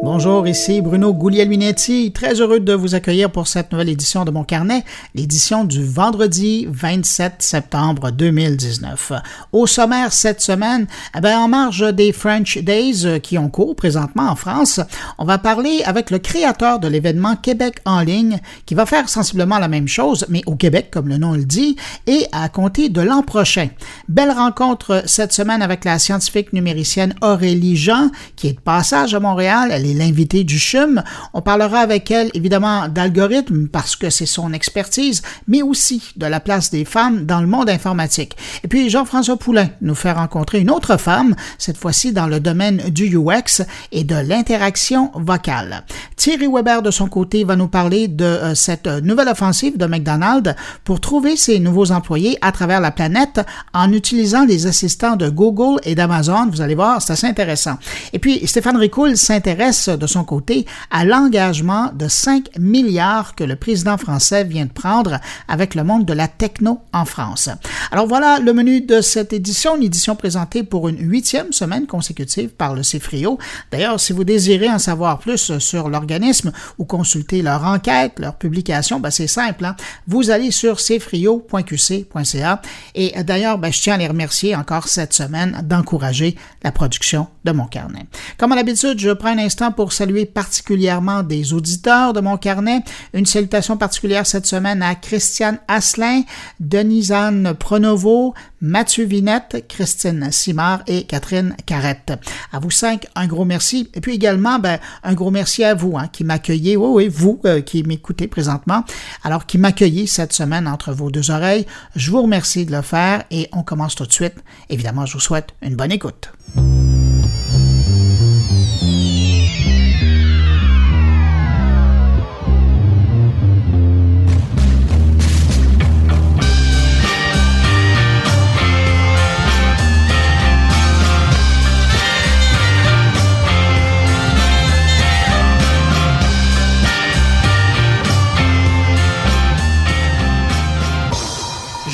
Bonjour, ici Bruno Guglielminetti, très heureux de vous accueillir pour cette nouvelle édition de mon carnet, l'édition du vendredi 27 septembre 2019. Au sommaire cette semaine, eh bien, en marge des French Days euh, qui ont cours présentement en France, on va parler avec le créateur de l'événement Québec en ligne qui va faire sensiblement la même chose, mais au Québec comme le nom le dit, et à compter de l'an prochain. Belle rencontre cette semaine avec la scientifique numéricienne Aurélie Jean qui est de passage à Montréal. L'invité du CHUM. On parlera avec elle évidemment d'algorithmes parce que c'est son expertise, mais aussi de la place des femmes dans le monde informatique. Et puis Jean-François Poulain nous fait rencontrer une autre femme, cette fois-ci dans le domaine du UX et de l'interaction vocale. Thierry Weber de son côté va nous parler de euh, cette nouvelle offensive de McDonald's pour trouver ses nouveaux employés à travers la planète en utilisant les assistants de Google et d'Amazon. Vous allez voir, c'est assez intéressant. Et puis Stéphane Ricoul s'intéresse de son côté à l'engagement de 5 milliards que le président français vient de prendre avec le monde de la techno en France. Alors voilà le menu de cette édition, une édition présentée pour une huitième semaine consécutive par le CFRIO. D'ailleurs, si vous désirez en savoir plus sur l'organisme ou consulter leur enquête, leur publication, ben c'est simple. Hein. Vous allez sur cfrio.qc.ca et d'ailleurs, ben, je tiens à les remercier encore cette semaine d'encourager la production de mon carnet. Comme à l'habitude, je prends un instant pour saluer particulièrement des auditeurs de mon carnet. Une salutation particulière cette semaine à Christiane Asselin, Denisane Pronovo, Mathieu Vinette, Christine Simard et Catherine Carrette. À vous cinq, un gros merci. Et puis également, ben, un gros merci à vous hein, qui m'accueillez, oui, oui, vous euh, qui m'écoutez présentement, alors qui m'accueillez cette semaine entre vos deux oreilles. Je vous remercie de le faire et on commence tout de suite. Évidemment, je vous souhaite une bonne écoute.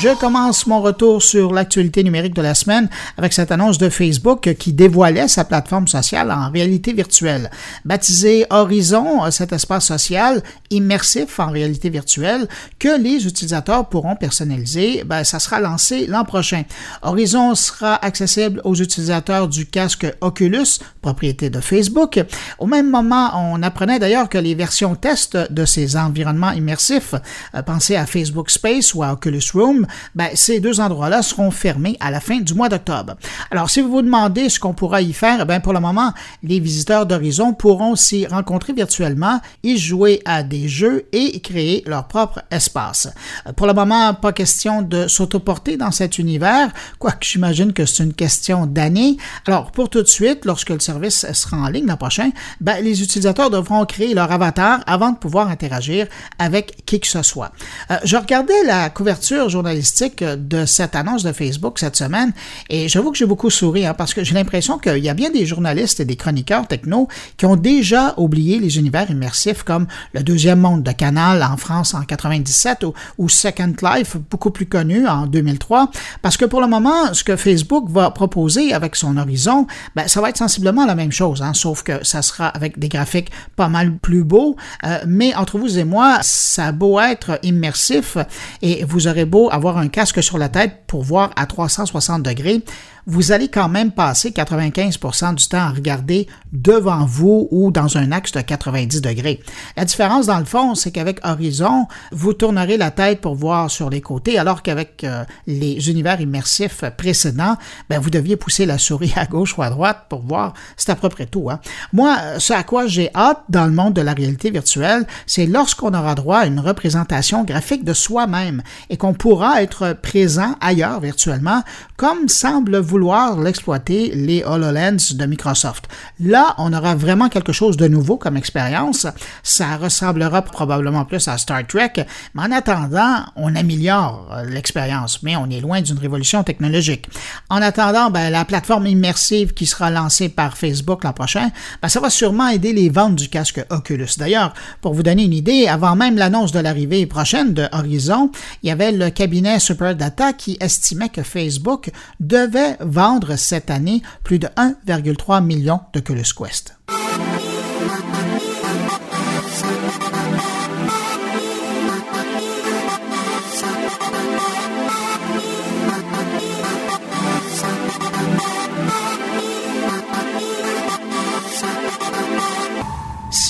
Je commence mon retour sur l'actualité numérique de la semaine avec cette annonce de Facebook qui dévoilait sa plateforme sociale en réalité virtuelle. Baptisé Horizon, cet espace social immersif en réalité virtuelle que les utilisateurs pourront personnaliser, ben, ça sera lancé l'an prochain. Horizon sera accessible aux utilisateurs du casque Oculus, propriété de Facebook. Au même moment, on apprenait d'ailleurs que les versions test de ces environnements immersifs, euh, pensez à Facebook Space ou à Oculus Room, ben, ces deux endroits-là seront fermés à la fin du mois d'octobre. Alors, si vous vous demandez ce qu'on pourra y faire, ben, pour le moment, les visiteurs d'Horizon pourront s'y rencontrer virtuellement, y jouer à des jeux et créer leur propre espace. Euh, pour le moment, pas question de s'autoporter dans cet univers, quoique j'imagine que c'est une question d'années. Alors, pour tout de suite, lorsque le service sera en ligne l'an prochain, ben, les utilisateurs devront créer leur avatar avant de pouvoir interagir avec qui que ce soit. Euh, je regardais la couverture journalistique de cette annonce de Facebook cette semaine. Et j'avoue que j'ai beaucoup souri hein, parce que j'ai l'impression qu'il y a bien des journalistes et des chroniqueurs techno qui ont déjà oublié les univers immersifs comme le deuxième monde de Canal en France en 97 ou, Second Life, beaucoup plus connu en 2003, parce que pour le moment, ce que Facebook va proposer avec son horizon, ben, ça va être sensiblement la même chose, hein, sauf que ça sera avec des graphiques pas mal plus beaux, euh, mais entre vous et moi, ça a beau être immersif et vous aurez beau avoir un casque sur la tête pour voir à 360 degrés, vous allez quand même passer 95% du temps à regarder devant vous ou dans un axe de 90 degrés. La différence, dans le fond, c'est qu'avec Horizon, vous tournerez la tête pour voir sur les côtés, alors qu'avec euh, les univers immersifs précédents, ben, vous deviez pousser la souris à gauche ou à droite pour voir. C'est à peu près tout. Hein. Moi, ce à quoi j'ai hâte dans le monde de la réalité virtuelle, c'est lorsqu'on aura droit à une représentation graphique de soi-même et qu'on pourra être présent ailleurs virtuellement, comme semble vous vouloir l'exploiter les HoloLens de Microsoft. Là, on aura vraiment quelque chose de nouveau comme expérience. Ça ressemblera probablement plus à Star Trek, mais en attendant, on améliore l'expérience, mais on est loin d'une révolution technologique. En attendant, ben, la plateforme immersive qui sera lancée par Facebook l'an prochain, ben, ça va sûrement aider les ventes du casque Oculus. D'ailleurs, pour vous donner une idée, avant même l'annonce de l'arrivée prochaine de Horizon, il y avait le cabinet Superdata qui estimait que Facebook devait vendre cette année plus de 1,3 million de Quest.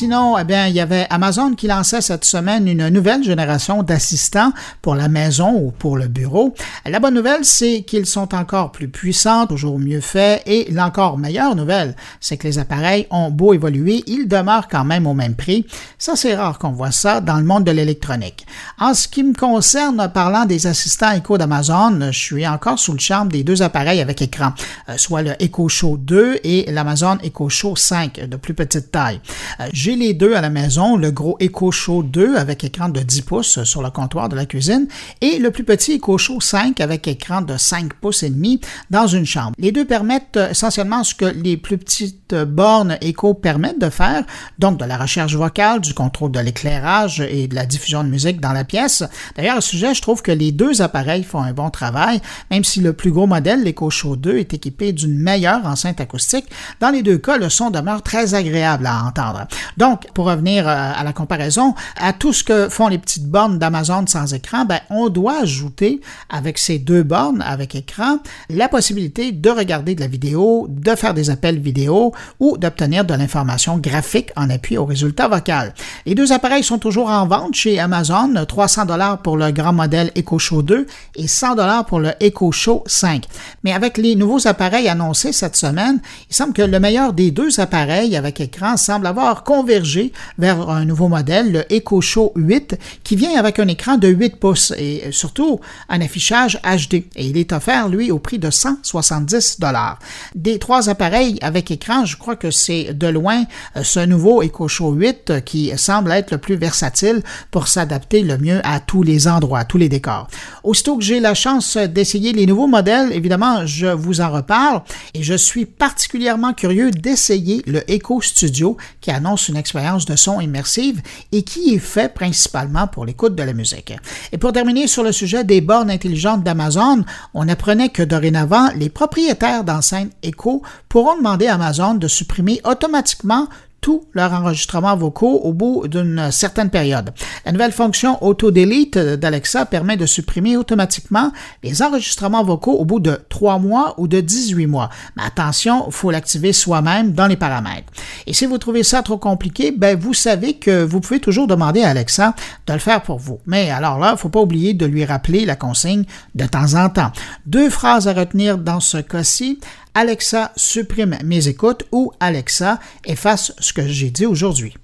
Sinon, eh il y avait Amazon qui lançait cette semaine une nouvelle génération d'assistants pour la maison ou pour le bureau. La bonne nouvelle, c'est qu'ils sont encore plus puissants, toujours mieux faits, et l'encore meilleure nouvelle, c'est que les appareils ont beau évoluer, ils demeurent quand même au même prix. Ça, c'est rare qu'on voit ça dans le monde de l'électronique. En ce qui me concerne, parlant des assistants Echo d'Amazon, je suis encore sous le charme des deux appareils avec écran, euh, soit le Echo Show 2 et l'Amazon Echo Show 5 de plus petite taille. Euh, les deux à la maison, le gros Echo Show 2 avec écran de 10 pouces sur le comptoir de la cuisine et le plus petit Echo Show 5 avec écran de 5 pouces et demi dans une chambre. Les deux permettent essentiellement ce que les plus petites bornes Echo permettent de faire, donc de la recherche vocale, du contrôle de l'éclairage et de la diffusion de musique dans la pièce. D'ailleurs, à ce sujet, je trouve que les deux appareils font un bon travail, même si le plus gros modèle, l'Echo Show 2, est équipé d'une meilleure enceinte acoustique. Dans les deux cas, le son demeure très agréable à entendre. Donc, pour revenir euh, à la comparaison, à tout ce que font les petites bornes d'Amazon sans écran, ben, on doit ajouter avec ces deux bornes avec écran la possibilité de regarder de la vidéo, de faire des appels vidéo ou d'obtenir de l'information graphique en appui au résultat vocal. Les deux appareils sont toujours en vente chez Amazon, 300 dollars pour le grand modèle Echo Show 2 et 100 dollars pour le Echo Show 5. Mais avec les nouveaux appareils annoncés cette semaine, il semble que le meilleur des deux appareils avec écran semble avoir vers un nouveau modèle, le Echo Show 8, qui vient avec un écran de 8 pouces et surtout un affichage HD. Et il est offert, lui, au prix de 170 dollars. Des trois appareils avec écran, je crois que c'est de loin euh, ce nouveau Echo Show 8 euh, qui semble être le plus versatile pour s'adapter le mieux à tous les endroits, à tous les décors. Aussitôt que j'ai la chance d'essayer les nouveaux modèles, évidemment, je vous en reparle et je suis particulièrement curieux d'essayer le Echo Studio qui annonce une expérience de son immersive et qui est fait principalement pour l'écoute de la musique. Et pour terminer sur le sujet des bornes intelligentes d'Amazon, on apprenait que dorénavant, les propriétaires d'enceintes Echo pourront demander à Amazon de supprimer automatiquement tous leurs enregistrements vocaux au bout d'une certaine période. La nouvelle fonction Auto-Delete d'Alexa permet de supprimer automatiquement les enregistrements vocaux au bout de 3 mois ou de 18 mois. Mais attention, il faut l'activer soi-même dans les paramètres. Et si vous trouvez ça trop compliqué, ben vous savez que vous pouvez toujours demander à Alexa de le faire pour vous. Mais alors là, il ne faut pas oublier de lui rappeler la consigne de temps en temps. Deux phrases à retenir dans ce cas-ci. Alexa supprime mes écoutes ou Alexa efface ce que j'ai dit aujourd'hui.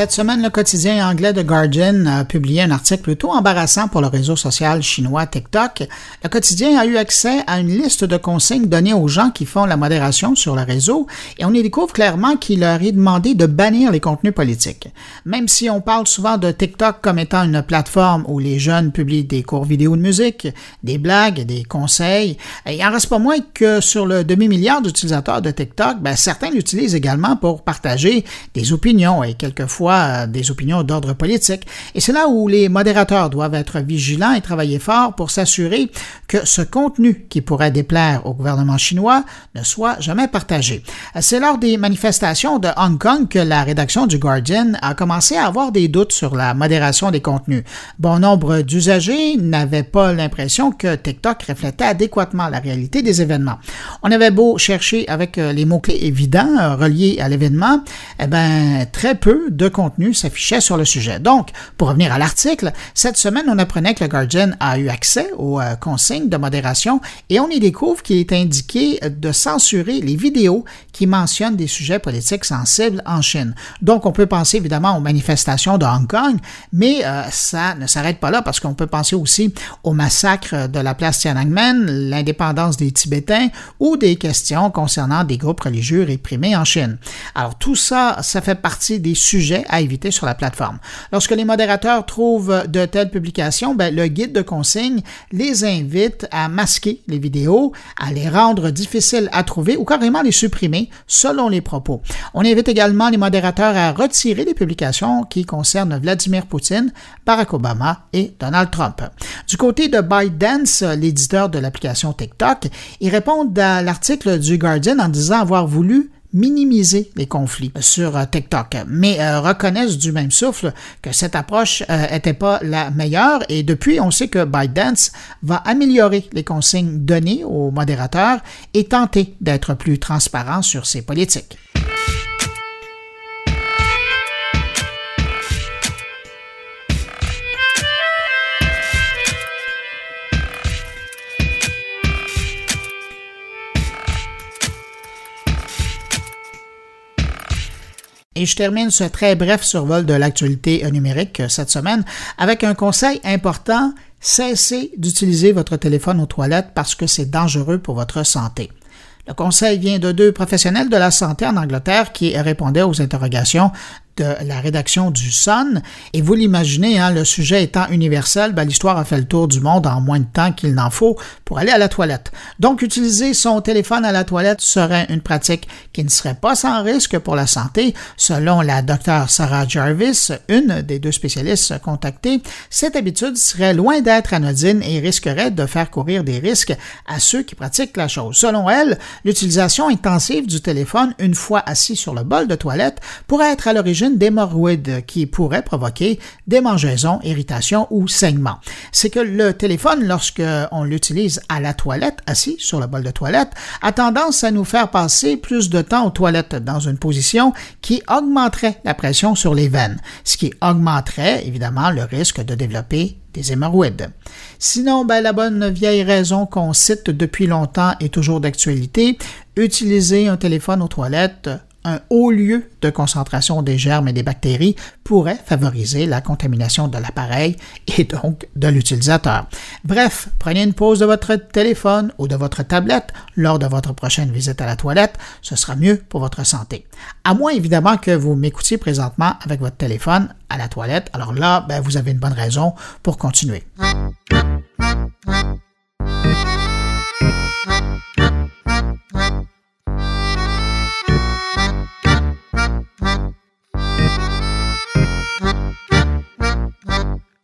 Cette semaine, le quotidien anglais The Guardian a publié un article plutôt embarrassant pour le réseau social chinois TikTok. Le quotidien a eu accès à une liste de consignes données aux gens qui font la modération sur le réseau et on y découvre clairement qu'il leur est demandé de bannir les contenus politiques. Même si on parle souvent de TikTok comme étant une plateforme où les jeunes publient des cours vidéo de musique, des blagues, des conseils, il en reste pas moins que sur le demi-milliard d'utilisateurs de TikTok, ben, certains l'utilisent également pour partager des opinions et quelquefois des opinions d'ordre politique. Et c'est là où les modérateurs doivent être vigilants et travailler fort pour s'assurer que ce contenu qui pourrait déplaire au gouvernement chinois ne soit jamais partagé. C'est lors des manifestations de Hong Kong que la rédaction du Guardian a commencé à avoir des doutes sur la modération des contenus. Bon nombre d'usagers n'avaient pas l'impression que TikTok reflétait adéquatement la réalité des événements. On avait beau chercher avec euh, les mots-clés évidents euh, reliés à l'événement, eh ben, très peu de contenu s'affichait sur le sujet. Donc, pour revenir à l'article, cette semaine, on apprenait que le Guardian a eu accès aux euh, consignes de modération et on y découvre qu'il est indiqué de censurer les vidéos qui mentionnent des sujets politiques sensibles en Chine. Donc, on peut penser évidemment aux manifestations de Hong Kong, mais euh, ça ne s'arrête pas là parce qu'on peut penser aussi au massacre de la place Tiananmen, l'indépendance des Tibétains ou des questions concernant des groupes religieux réprimés en Chine. Alors, tout ça, ça fait partie des sujets à éviter sur la plateforme. Lorsque les modérateurs trouvent de telles publications, ben, le guide de consignes les invite à masquer les vidéos, à les rendre difficiles à trouver ou carrément les supprimer selon les propos. On invite également les modérateurs à retirer les publications qui concernent Vladimir Poutine, Barack Obama et Donald Trump. Du côté de ByteDance, l'éditeur de l'application TikTok, ils répondent à l'article du Guardian en disant avoir voulu minimiser les conflits sur euh, TikTok, mais euh, reconnaissent du même souffle que cette approche n'était euh, pas la meilleure et depuis, on sait que ByteDance va améliorer les consignes données aux modérateurs et tenter d'être plus transparent sur ses politiques. Et je termine ce très bref survol de l'actualité numérique cette semaine avec un conseil important. Cessez d'utiliser votre téléphone aux toilettes parce que c'est dangereux pour votre santé. Le conseil vient de deux professionnels de la santé en Angleterre qui répondaient aux interrogations de la rédaction du Sun. Et vous l'imaginez, hein, le sujet étant universel, ben, l'histoire a fait le tour du monde en moins de temps qu'il n'en faut pour aller à la toilette. Donc, utiliser son téléphone à la toilette serait une pratique qui ne serait pas sans risque pour la santé. Selon la docteure Sarah Jarvis, une des deux spécialistes contactés, cette habitude serait loin d'être anodine et risquerait de faire courir des risques à ceux qui pratiquent la chose. Selon elle, l'utilisation intensive du téléphone une fois assis sur le bol de toilette pourrait être à l'origine d'hémorroïdes qui pourraient provoquer démangeaisons, irritations ou saignements. C'est que le téléphone, lorsque on l'utilise à la toilette, assis sur le bol de toilette, a tendance à nous faire passer plus de temps aux toilettes dans une position qui augmenterait la pression sur les veines, ce qui augmenterait évidemment le risque de développer des hémorroïdes. Sinon, ben, la bonne vieille raison qu'on cite depuis longtemps est toujours d'actualité. Utiliser un téléphone aux toilettes un haut lieu de concentration des germes et des bactéries pourrait favoriser la contamination de l'appareil et donc de l'utilisateur. Bref, prenez une pause de votre téléphone ou de votre tablette lors de votre prochaine visite à la toilette, ce sera mieux pour votre santé. À moins évidemment que vous m'écoutiez présentement avec votre téléphone à la toilette, alors là, ben, vous avez une bonne raison pour continuer.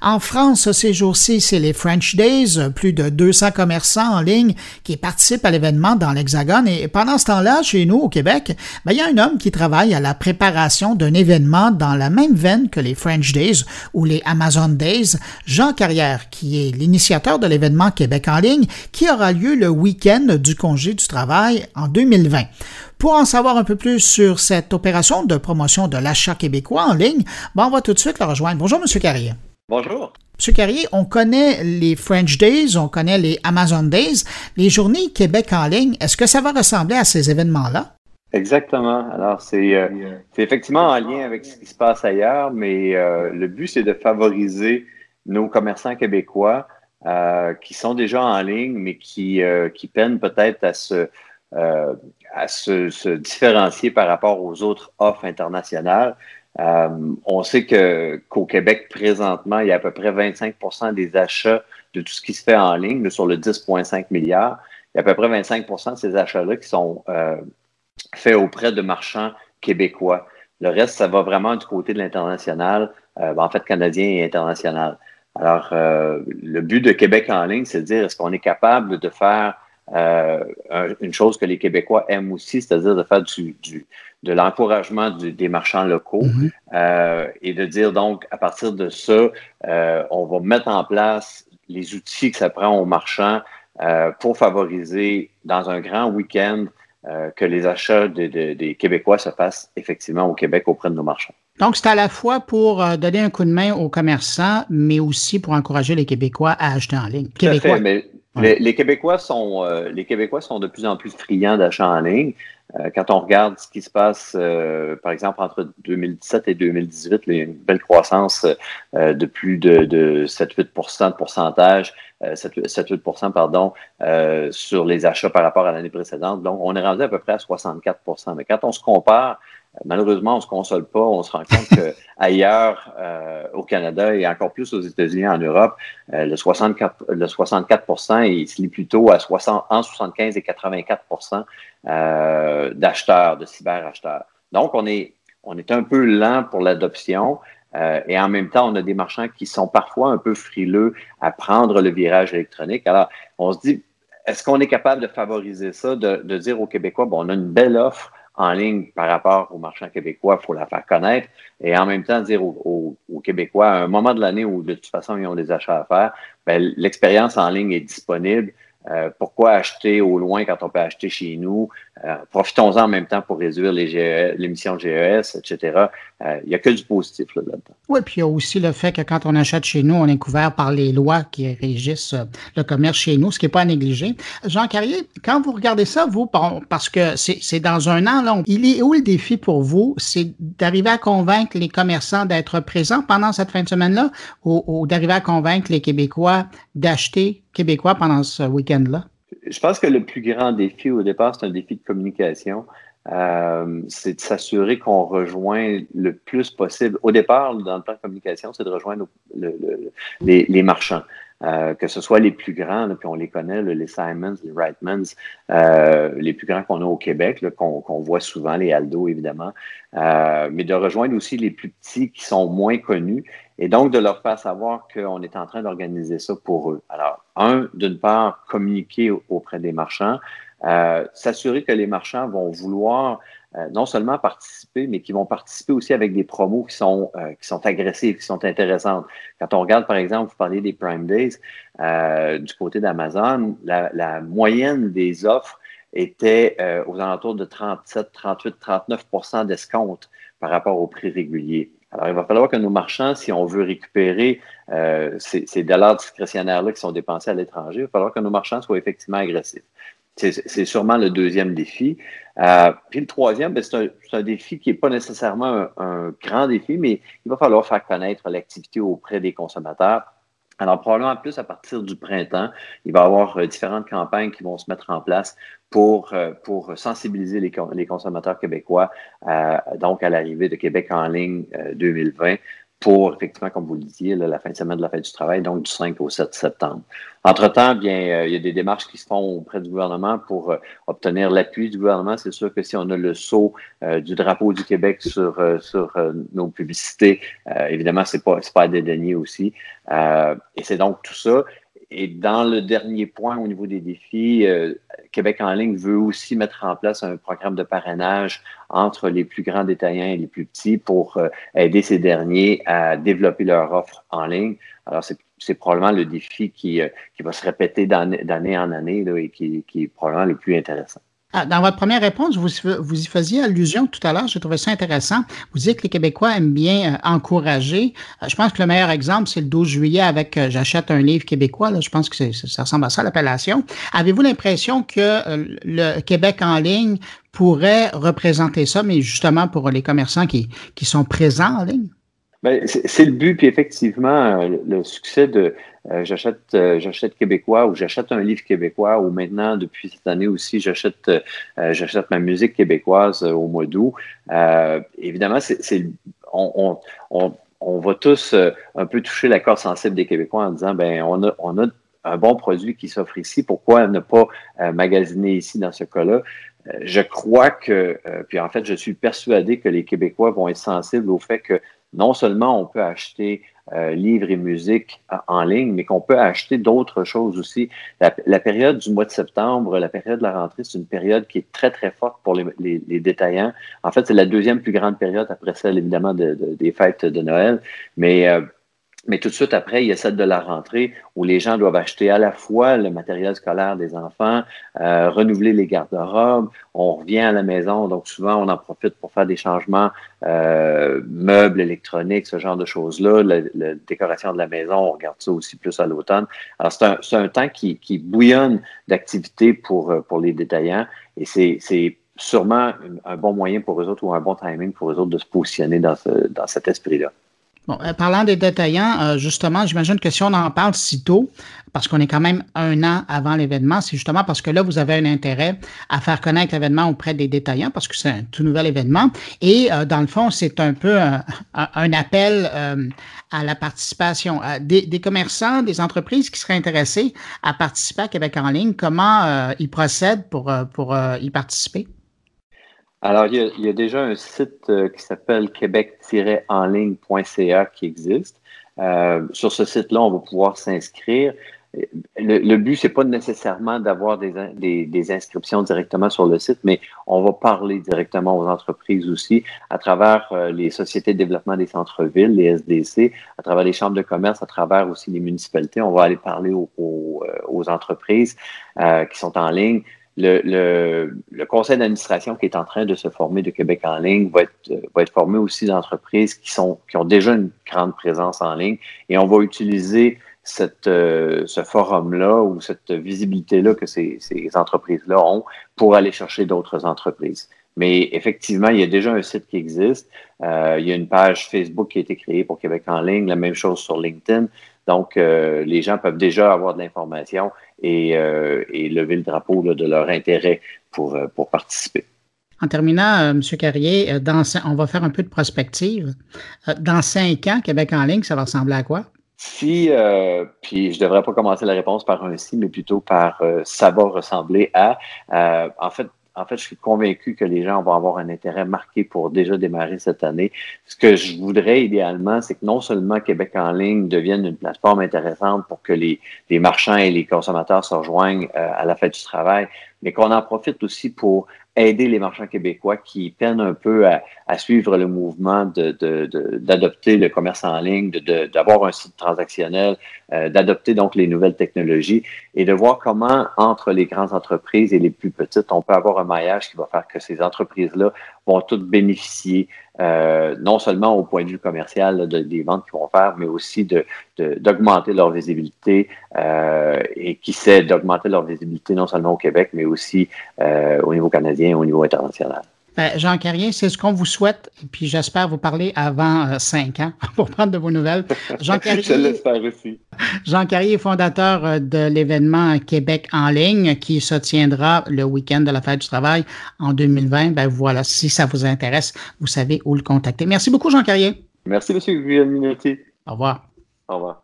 En France, ces jours-ci, c'est les French Days, plus de 200 commerçants en ligne qui participent à l'événement dans l'Hexagone. Et pendant ce temps-là, chez nous, au Québec, ben, il y a un homme qui travaille à la préparation d'un événement dans la même veine que les French Days ou les Amazon Days, Jean Carrière, qui est l'initiateur de l'événement Québec en ligne, qui aura lieu le week-end du congé du travail en 2020. Pour en savoir un peu plus sur cette opération de promotion de l'achat québécois en ligne, ben, on va tout de suite le rejoindre. Bonjour, Monsieur Carrière. Bonjour. Monsieur Carrier, on connaît les French Days, on connaît les Amazon Days. Les journées Québec en ligne, est-ce que ça va ressembler à ces événements-là? Exactement. Alors, c'est euh, effectivement en lien avec ce qui se passe ailleurs, mais euh, le but, c'est de favoriser nos commerçants québécois euh, qui sont déjà en ligne, mais qui, qui peinent peut-être à se à se, se, différencier par rapport aux autres offres internationales. Euh, on sait que qu'au Québec, présentement, il y a à peu près 25% des achats de tout ce qui se fait en ligne sur le 10,5 milliards. Il y a à peu près 25% de ces achats-là qui sont euh, faits auprès de marchands québécois. Le reste, ça va vraiment du côté de l'international, euh, en fait canadien et international. Alors, le but de Québec en ligne, c'est de dire est-ce qu'on est capable de faire une chose que les Québécois aiment aussi, c'est-à-dire de faire du, du, de l'encouragement des marchands locaux mhm. euh, et de dire donc à partir de ça, euh, on va mettre en place les outils que ça prend aux marchands euh, pour favoriser dans un grand week-end que les achats des Québécois se fassent effectivement au Québec auprès de nos marchands. Donc, c'est à la fois pour donner un coup de main aux commerçants, mais aussi pour encourager les Québécois à acheter en ligne. Québécois. mais les, Québécois sont, les Québécois sont de plus en plus friands d'achats en ligne. Euh, quand on regarde ce qui se passe, euh, par exemple, entre 2017 et 2018, il y a une belle croissance euh, de plus de, de 7-8 de pourcentage, 7-8 pardon, sur les achats par rapport à l'année précédente. Donc, on est rendu à peu près à 64% Mais quand on se compare malheureusement, on ne se console pas. On se rend compte qu'ailleurs, euh, au Canada et encore plus aux États-Unis, en Europe, euh, le 64, le 64 il se lit plutôt à 60, en 75 et 84% euh, d'acheteurs, de cyberacheteurs. Donc, on est, on est un peu lent pour l'adoption. Euh, et en même temps, on a des marchands qui sont parfois un peu frileux à prendre le virage électronique. Alors, on se dit, est-ce qu'on est capable de favoriser ça, de, de dire aux Québécois, bon, on a une belle offre, en ligne par rapport aux marchands québécois, il faut la faire connaître et en même temps dire aux, Québécois, à un moment de l'année où de toute façon ils ont des achats à faire, ben, l'expérience en ligne est disponible. Euh, pourquoi acheter au loin quand on peut acheter chez nous? Euh, profitons-en en même temps pour réduire e l'émission de GES, etc. Euh, il n'y a que du positif là-dedans. oui, puis il y a aussi le fait que quand on achète chez nous, on est couvert par les lois qui régissent le commerce chez nous, ce qui n'est pas à négliger. Jean Carrier, quand vous regardez ça, vous, parce que c'est dans un an, là, il est où le défi pour vous? C'est d'arriver à convaincre les commerçants d'être présents pendant cette fin de semaine-là ou d'arriver à convaincre les Québécois d'acheter québécois pendant ce week-end-là? Je pense que le plus grand défi au départ, c'est un défi de communication. Euh, c'est de s'assurer qu'on rejoint le plus possible. Au départ, dans le plan de communication, c'est de rejoindre les, marchands. Euh, que ce soit les plus grands, puis on les connaît, les Simons, les Reitmans, euh, les plus grands qu'on a au Québec, qu'on voit souvent, les Aldo évidemment, mais de rejoindre aussi les plus petits qui sont moins connus et donc de leur faire savoir qu'on est en train d'organiser ça pour eux. Alors, un, d'une part, communiquer auprès des marchands, euh, s'assurer que les marchands vont vouloir euh, non seulement participer, mais qui vont participer aussi avec des promos qui sont, euh, qui sont agressives, qui sont intéressantes. Quand on regarde, par exemple, vous parlez des Prime Days, du côté d'Amazon, la, la, moyenne des offres était aux alentours de 37, 38, 39% d'escompte par rapport au prix régulier. Alors, il va falloir que nos marchands, si on veut récupérer euh, ces, dollars discrétionnaires-là qui sont dépensés à l'étranger, il va falloir que nos marchands soient effectivement agressifs. C'est sûrement le deuxième défi. Euh, puis le troisième, ben, c'est un, défi qui n'est pas nécessairement un, grand défi, mais il va falloir faire connaître l'activité auprès des consommateurs. Alors, probablement plus à partir du printemps, il va y avoir euh, différentes campagnes qui vont se mettre en place pour, euh, pour sensibiliser les, consommateurs québécois euh, donc à l'arrivée de Québec en ligne 2020 pour, effectivement, comme vous le disiez, la fin de semaine de la fête du travail, donc du 5 au 7 septembre. Entre-temps, bien, il y a des démarches qui se font auprès du gouvernement pour obtenir l'appui du gouvernement. C'est sûr que si on a le saut du drapeau du Québec sur, sur nos publicités, évidemment, c'est pas, pas à dédaigner aussi. et c'est donc tout ça. Et dans le dernier point au niveau des défis, euh, Québec en ligne veut aussi mettre en place un programme de parrainage entre les plus grands détaillants et les plus petits pour euh, aider ces derniers à développer leur offre en ligne. Alors, c'est probablement le défi qui, euh, qui va se répéter d'année en année là, et qui, qui est probablement le plus intéressant. Ah, dans votre première réponse, vous, vous y faisiez allusion tout à l'heure, j'ai trouvé ça intéressant. Vous dites que les Québécois aiment bien euh, encourager. Euh, je pense que le meilleur exemple, c'est le 12 juillet avec euh, J'achète un livre québécois. Je pense que ça ressemble à ça, l'appellation. Avez-vous l'impression que le Québec en ligne pourrait représenter ça, mais justement pour les commerçants qui, qui sont présents en ligne? Ben, c'est le but, puis effectivement, le succès de, euh, j'achète euh, j'achète québécois ou j'achète un livre québécois ou maintenant depuis cette année aussi j'achète euh, j'achète ma musique québécoise au mois d'août. évidemment, c'est on, on, on, va tous un peu toucher la corde sensible des Québécois en disant ben on a, on a un bon produit qui s'offre ici, pourquoi ne pas magasiner ici dans ce cas-là? je crois que, puis en fait, je suis persuadé que les Québécois vont être sensibles au fait que non seulement on peut acheter euh, livres et musique en ligne, mais qu'on peut acheter d'autres choses aussi. La, période du mois de septembre, la période de la rentrée, c'est une période qui est très, très forte pour les, détaillants. En fait, c'est la deuxième plus grande période après celle, évidemment, des fêtes de Noël. Mais euh, mais tout de suite après, il y a celle de la rentrée où les gens doivent acheter à la fois le matériel scolaire des enfants, euh, renouveler les garde-robes. On revient à la maison, donc souvent on en profite pour faire des changements euh, meubles, électroniques, ce genre de choses-là. La, décoration de la maison, on regarde ça aussi plus à l'automne. Alors c'est un, un, temps qui, qui bouillonne d'activités pour, pour les détaillants et c'est sûrement un bon moyen pour eux autres ou un bon timing pour eux autres de se positionner dans, ce, dans cet esprit-là. Bon, euh, parlant des détaillants, euh, justement, j'imagine que si on en parle si tôt, parce qu'on est quand même un an avant l'événement, c'est justement parce que là, vous avez un intérêt à faire connaître l'événement auprès des détaillants parce que c'est un tout nouvel événement. Et euh, dans le fond, c'est un peu un, appel euh, à la participation. Des, des, commerçants, des entreprises qui seraient intéressées à participer à Québec en ligne, comment euh, ils procèdent pour, pour y participer? Alors, il y, a, déjà un site qui s'appelle québec-enligne.ca qui existe. sur ce site-là, on va pouvoir s'inscrire le, le, but, c'est pas nécessairement d'avoir des, inscriptions directement sur le site, mais on va parler directement aux entreprises aussi à travers euh, les sociétés de développement des centres-villes, les SDC, à travers les chambres de commerce, à travers aussi les municipalités. On va aller parler aux, euh, entreprises euh, qui sont en ligne. Le, le, le conseil d'administration qui est en train de se former de Québec en ligne va être, va être formé aussi d'entreprises qui, sont, qui ont déjà une grande présence en ligne et on va utiliser cette, euh, ce forum-là ou cette visibilité-là que ces, ces entreprises-là ont pour aller chercher d'autres entreprises. Mais effectivement, il y a déjà un site qui existe. Euh, il y a une page Facebook qui a été créée pour Québec en ligne, la même chose sur LinkedIn. Donc, euh, les gens peuvent déjà avoir de l'information et, et, lever le drapeau là, de leur intérêt pour, pour participer. En terminant, M. Carrier, dans, on va faire un peu de prospective. Dans cinq ans, Québec en ligne, ça va ressembler à quoi? Si, euh, puis je devrais pas commencer la réponse par un si, mais plutôt par euh, ça va ressembler à. Euh, en fait, en fait, je suis convaincu que les gens vont avoir un intérêt marqué pour déjà démarrer cette année. Ce que je voudrais idéalement, c'est que non seulement Québec en ligne devienne une plateforme intéressante pour que les, les marchands et les consommateurs se rejoignent à la fête du travail, mais qu'on en profite aussi pour aider les marchands québécois qui peinent un peu à, suivre le mouvement d'adopter de, de, le commerce en ligne, d'avoir un site transactionnel, euh, d'adopter donc les nouvelles technologies et de voir comment entre les grandes entreprises et les plus petites, on peut avoir un maillage qui va faire que ces entreprises-là vont toutes bénéficier euh, non seulement au point de vue commercial des ventes qu'ils vont faire, mais aussi d'augmenter leur visibilité euh, et qui sait d'augmenter leur visibilité non seulement au Québec, mais aussi au niveau canadien au niveau international. Ben, Jean Carrier, c'est ce qu'on vous souhaite. Puis j'espère vous parler avant euh, cinq ans pour prendre de vos nouvelles. Jean Carrier, Je l'espère aussi. Jean Carrier, fondateur euh, de l'événement Québec en ligne qui se tiendra le week-end de la fête du travail en 2020. Ben voilà, si ça vous intéresse, vous savez où le contacter. Merci beaucoup, Jean Carrier. Merci, M. Guillaume Au revoir. Au revoir.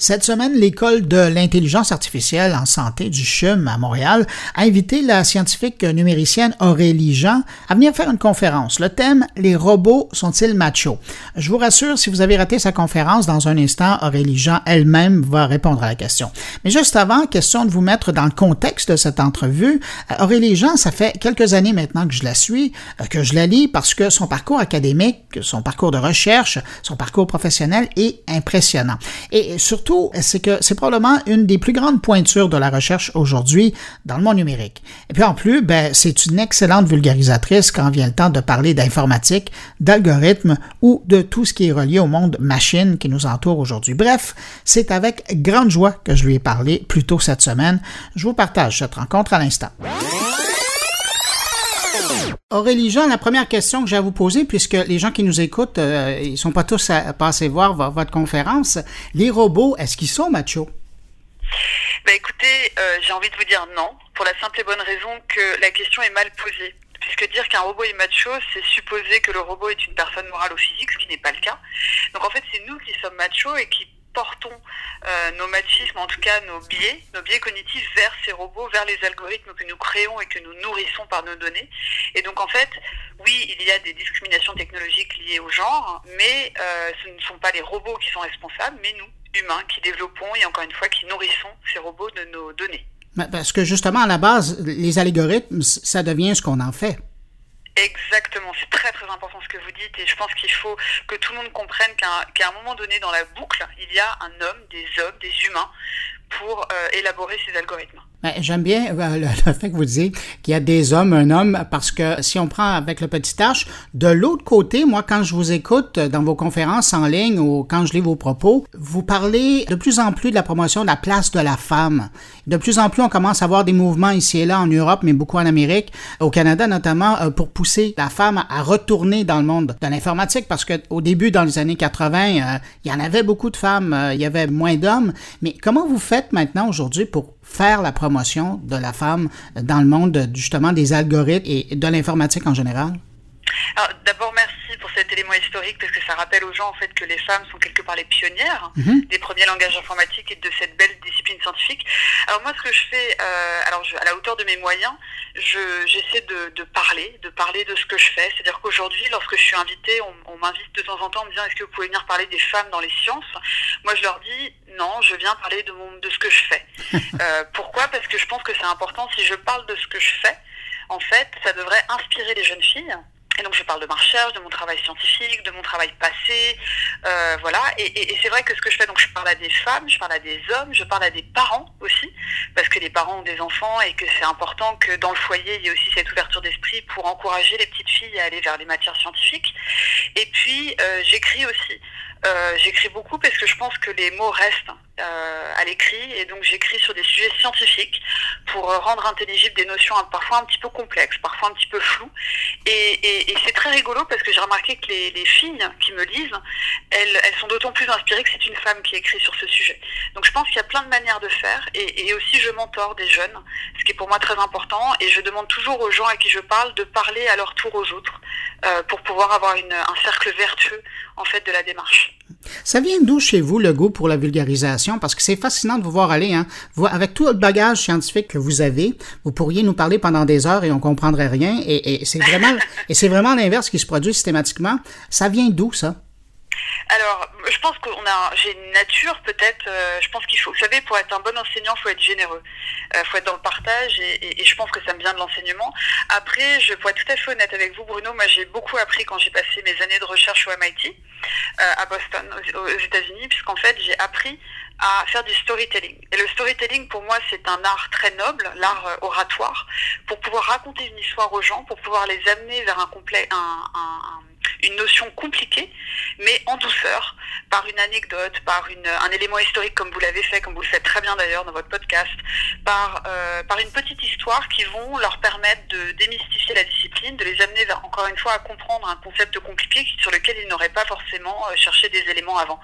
Cette semaine, l'École de l'intelligence artificielle en santé du CHUM à Montréal a invité la scientifique numéricienne Aurélie Jean à venir faire une conférence. Le thème Les robots sont-ils machos? Je vous rassure, si vous avez raté sa conférence, dans un instant, Aurélie Jean elle-même va répondre à la question. Mais juste avant, question de vous mettre dans le contexte de cette entrevue. Euh, Aurélie Jean, ça fait quelques années maintenant que je la suis, euh, que je la lis parce que son parcours académique, son parcours de recherche, son parcours professionnel est impressionnant. Et surtout, c'est que c'est probablement une des plus grandes pointures de la recherche aujourd'hui dans le monde numérique. Et puis en plus, ben, c'est une excellente vulgarisatrice quand vient le temps de parler d'informatique, d'algorithmes ou de tout ce qui est relié au monde machine qui nous entoure aujourd'hui. Bref, c'est avec grande joie que je lui ai parlé plus tôt cette semaine. Je vous partage cette rencontre à l'instant. Aurélie Jean, la première question que j'ai à vous poser, puisque les gens qui nous écoutent, euh, ils sont pas tous à, passer voir votre conférence, les robots, est-ce qu'ils sont machos? Ben écoutez, euh, j'ai envie de vous dire non, pour la simple et bonne raison que la question est mal posée. Puisque dire qu'un robot est macho, c'est supposer que le robot est une personne morale ou physique, ce qui n'est pas le cas. Donc en fait, c'est nous qui sommes machos et qui portons euh, nos machismes, en tout cas nos biais, nos biais cognitifs vers ces robots, vers les algorithmes que nous créons et que nous nourrissons par nos données. Et donc en fait, oui, il y a des discriminations technologiques liées au genre, mais euh, ce ne sont pas les robots qui sont responsables, mais nous, humains, qui développons et encore une fois qui nourrissons ces robots de nos données. Parce que justement, à la base, les algorithmes, ça devient ce qu'on en fait. Exactement, c'est très très important ce que vous dites et je pense qu'il faut que tout le monde comprenne qu'à un moment donné dans la boucle, il y a un homme, des hommes, des humains pour euh, élaborer ces algorithmes. Ben, j'aime bien euh, le, fait que vous disiez qu'il y a des hommes, un homme, parce que si on prend avec le petit H, de l'autre côté, moi, quand je vous écoute dans vos conférences en ligne ou quand je lis vos propos, vous parlez de plus en plus de la promotion de la place de la femme. De plus en plus, on commence à voir des mouvements ici et là en Europe, mais beaucoup en Amérique, au Canada notamment, euh, pour pousser la femme à retourner dans le monde de l'informatique, parce qu'au début, dans les années 80, euh, il y en avait beaucoup de femmes, il y avait moins d'hommes. Mais comment vous faites maintenant aujourd'hui pour faire la promotion de la femme dans le monde justement des algorithmes et de l'informatique en général? Alors, d'abord, merci cet élément historique parce que ça rappelle aux gens en fait que les femmes sont quelque part les pionnières mhm. des premiers langages informatiques et de cette belle discipline scientifique. Alors moi, ce que je fais, euh, alors à la hauteur de mes moyens, j'essaie de, parler, de parler de ce que je fais. C'est-à-dire qu'aujourd'hui, lorsque je suis invitée, on, m'invite de temps en temps en me disant est-ce que vous pouvez venir parler des femmes dans les sciences? Moi, je leur dis non, je viens parler de, mon, de ce que je fais. Euh, pourquoi? Parce que je pense que c'est important. Si je parle de ce que je fais, en fait, ça devrait inspirer les jeunes filles et donc je parle de ma recherche, de mon travail scientifique, de mon travail passé, euh, voilà. Et, c'est vrai que ce que je fais, donc je parle à des femmes, je parle à des hommes, je parle à des parents aussi, parce que les parents ont des enfants et que c'est important que dans le foyer il y ait aussi cette ouverture d'esprit pour encourager les petites filles à aller vers les matières scientifiques. Et puis euh, j'écris aussi. Euh, j'écris beaucoup parce que je pense que les mots restent euh, à l'écrit et donc j'écris sur des sujets scientifiques pour euh, rendre intelligibles des notions parfois un petit peu complexes, parfois un petit peu floues. Et, c'est très rigolo parce que j'ai remarqué que les, filles qui me lisent, elles, sont d'autant plus inspirées que c'est une femme qui écrit sur ce sujet. Donc je pense qu'il y a plein de manières de faire et, aussi je mentor des jeunes, ce qui est pour moi très important et je demande toujours aux gens à qui je parle de parler à leur tour aux autres pour pouvoir avoir un cercle vertueux en fait de la démarche. Ça vient d'où chez vous le goût pour la vulgarisation? Parce que c'est fascinant de vous voir aller. Hein? Avec tout le bagage scientifique que vous avez, vous pourriez nous parler pendant des heures et on comprendrait rien. Et, c'est vraiment, et c'est vraiment l'inverse qui se produit systématiquement. Ça vient d'où ça? Alors, je pense qu'on a, j'ai une nature peut-être. Euh, je pense qu'il faut, vous savez, pour être un bon enseignant, il faut être généreux, il euh, faut être dans le partage, et, je pense que ça me vient de l'enseignement. Après, je pourrais être tout à fait honnête avec vous, Bruno. Moi, j'ai beaucoup appris quand j'ai passé mes années de recherche au MIT euh, à Boston, aux, États-Unis, puisqu'en fait, j'ai appris à faire du storytelling. Et le storytelling, pour moi, c'est un art très noble, l'art oratoire, pour pouvoir raconter une histoire aux gens, pour pouvoir les amener vers un complet, une notion compliquée, mais en douceur, par une anecdote, par un élément historique comme vous l'avez fait, comme vous le faites très bien d'ailleurs dans votre podcast, par, euh, par une petite histoire qui vont leur permettre de démystifier la discipline, de les amener encore une fois à comprendre un concept compliqué sur lequel ils n'auraient pas forcément euh, cherché des éléments avant.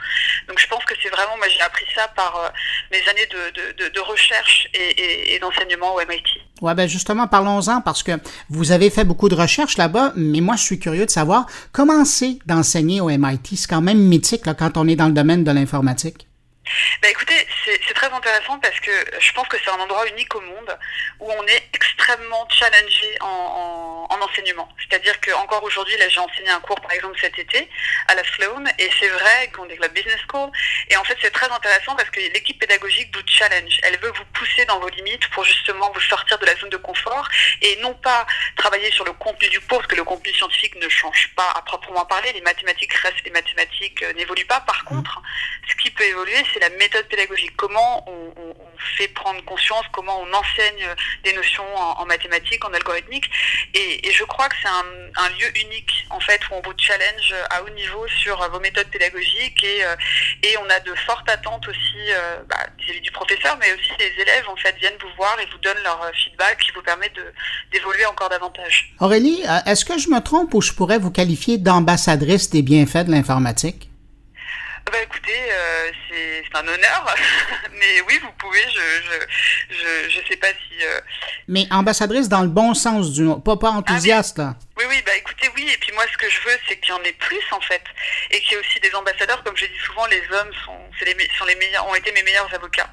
Donc je pense que c'est vraiment, moi j'ai appris ça par euh, mes années de, de, recherche et, et, d'enseignement au MIT. Ouais, ben justement, parlons-en parce que vous avez fait beaucoup de recherches là-bas, mais moi je suis curieux de savoir comment c'est d'enseigner au MIT. C'est quand même mythique quand on est dans le domaine de l'informatique. Bah écoutez, c'est très intéressant parce que je pense que c'est un endroit unique au monde où on est extrêmement challengé en, en, enseignement. C'est-à-dire qu'encore aujourd'hui, là j'ai enseigné un cours par exemple cet été à la Sloan et c'est vrai qu'on est la Business School et en fait c'est très intéressant parce que l'équipe pédagogique vous challenge. Elle veut vous pousser dans vos limites pour justement vous sortir de la zone de confort et non pas travailler sur le contenu du cours parce que le contenu scientifique ne change pas à proprement parler. Les mathématiques restent les mathématiques, euh, n'évoluent pas. Par contre, ce qui peut évoluer, c'est la méthode pédagogique. Comment on, fait prendre conscience, comment on enseigne des notions en, mathématiques, en algorithmique. Et, je crois que c'est un, lieu unique, en fait, où on vous challenge à haut niveau sur vos méthodes pédagogiques et, euh, on a de fortes attentes aussi euh, bah, vis-à-vis du professeur, mais aussi les élèves, en fait, viennent vous voir et vous donnent leur feedback qui vous permet d'évoluer encore davantage. Aurélie, euh, est-ce que je me trompe ou je pourrais vous qualifier d'ambassadrice des bienfaits de l'informatique? Bah écoutez, euh, c'est un honneur, mais oui, vous pouvez, je je, je, sais pas si... Euh, mais ambassadrice dans le bon sens du nom, pas, pas ah enthousiaste, là. Oui, oui, bah écoutez, oui, et puis moi ce que je veux, c'est qu'il y en ait plus en fait, et qu'il y ait aussi des ambassadeurs, comme je dis souvent, les hommes sont, les, sont les meilleurs, ont été mes meilleurs avocats.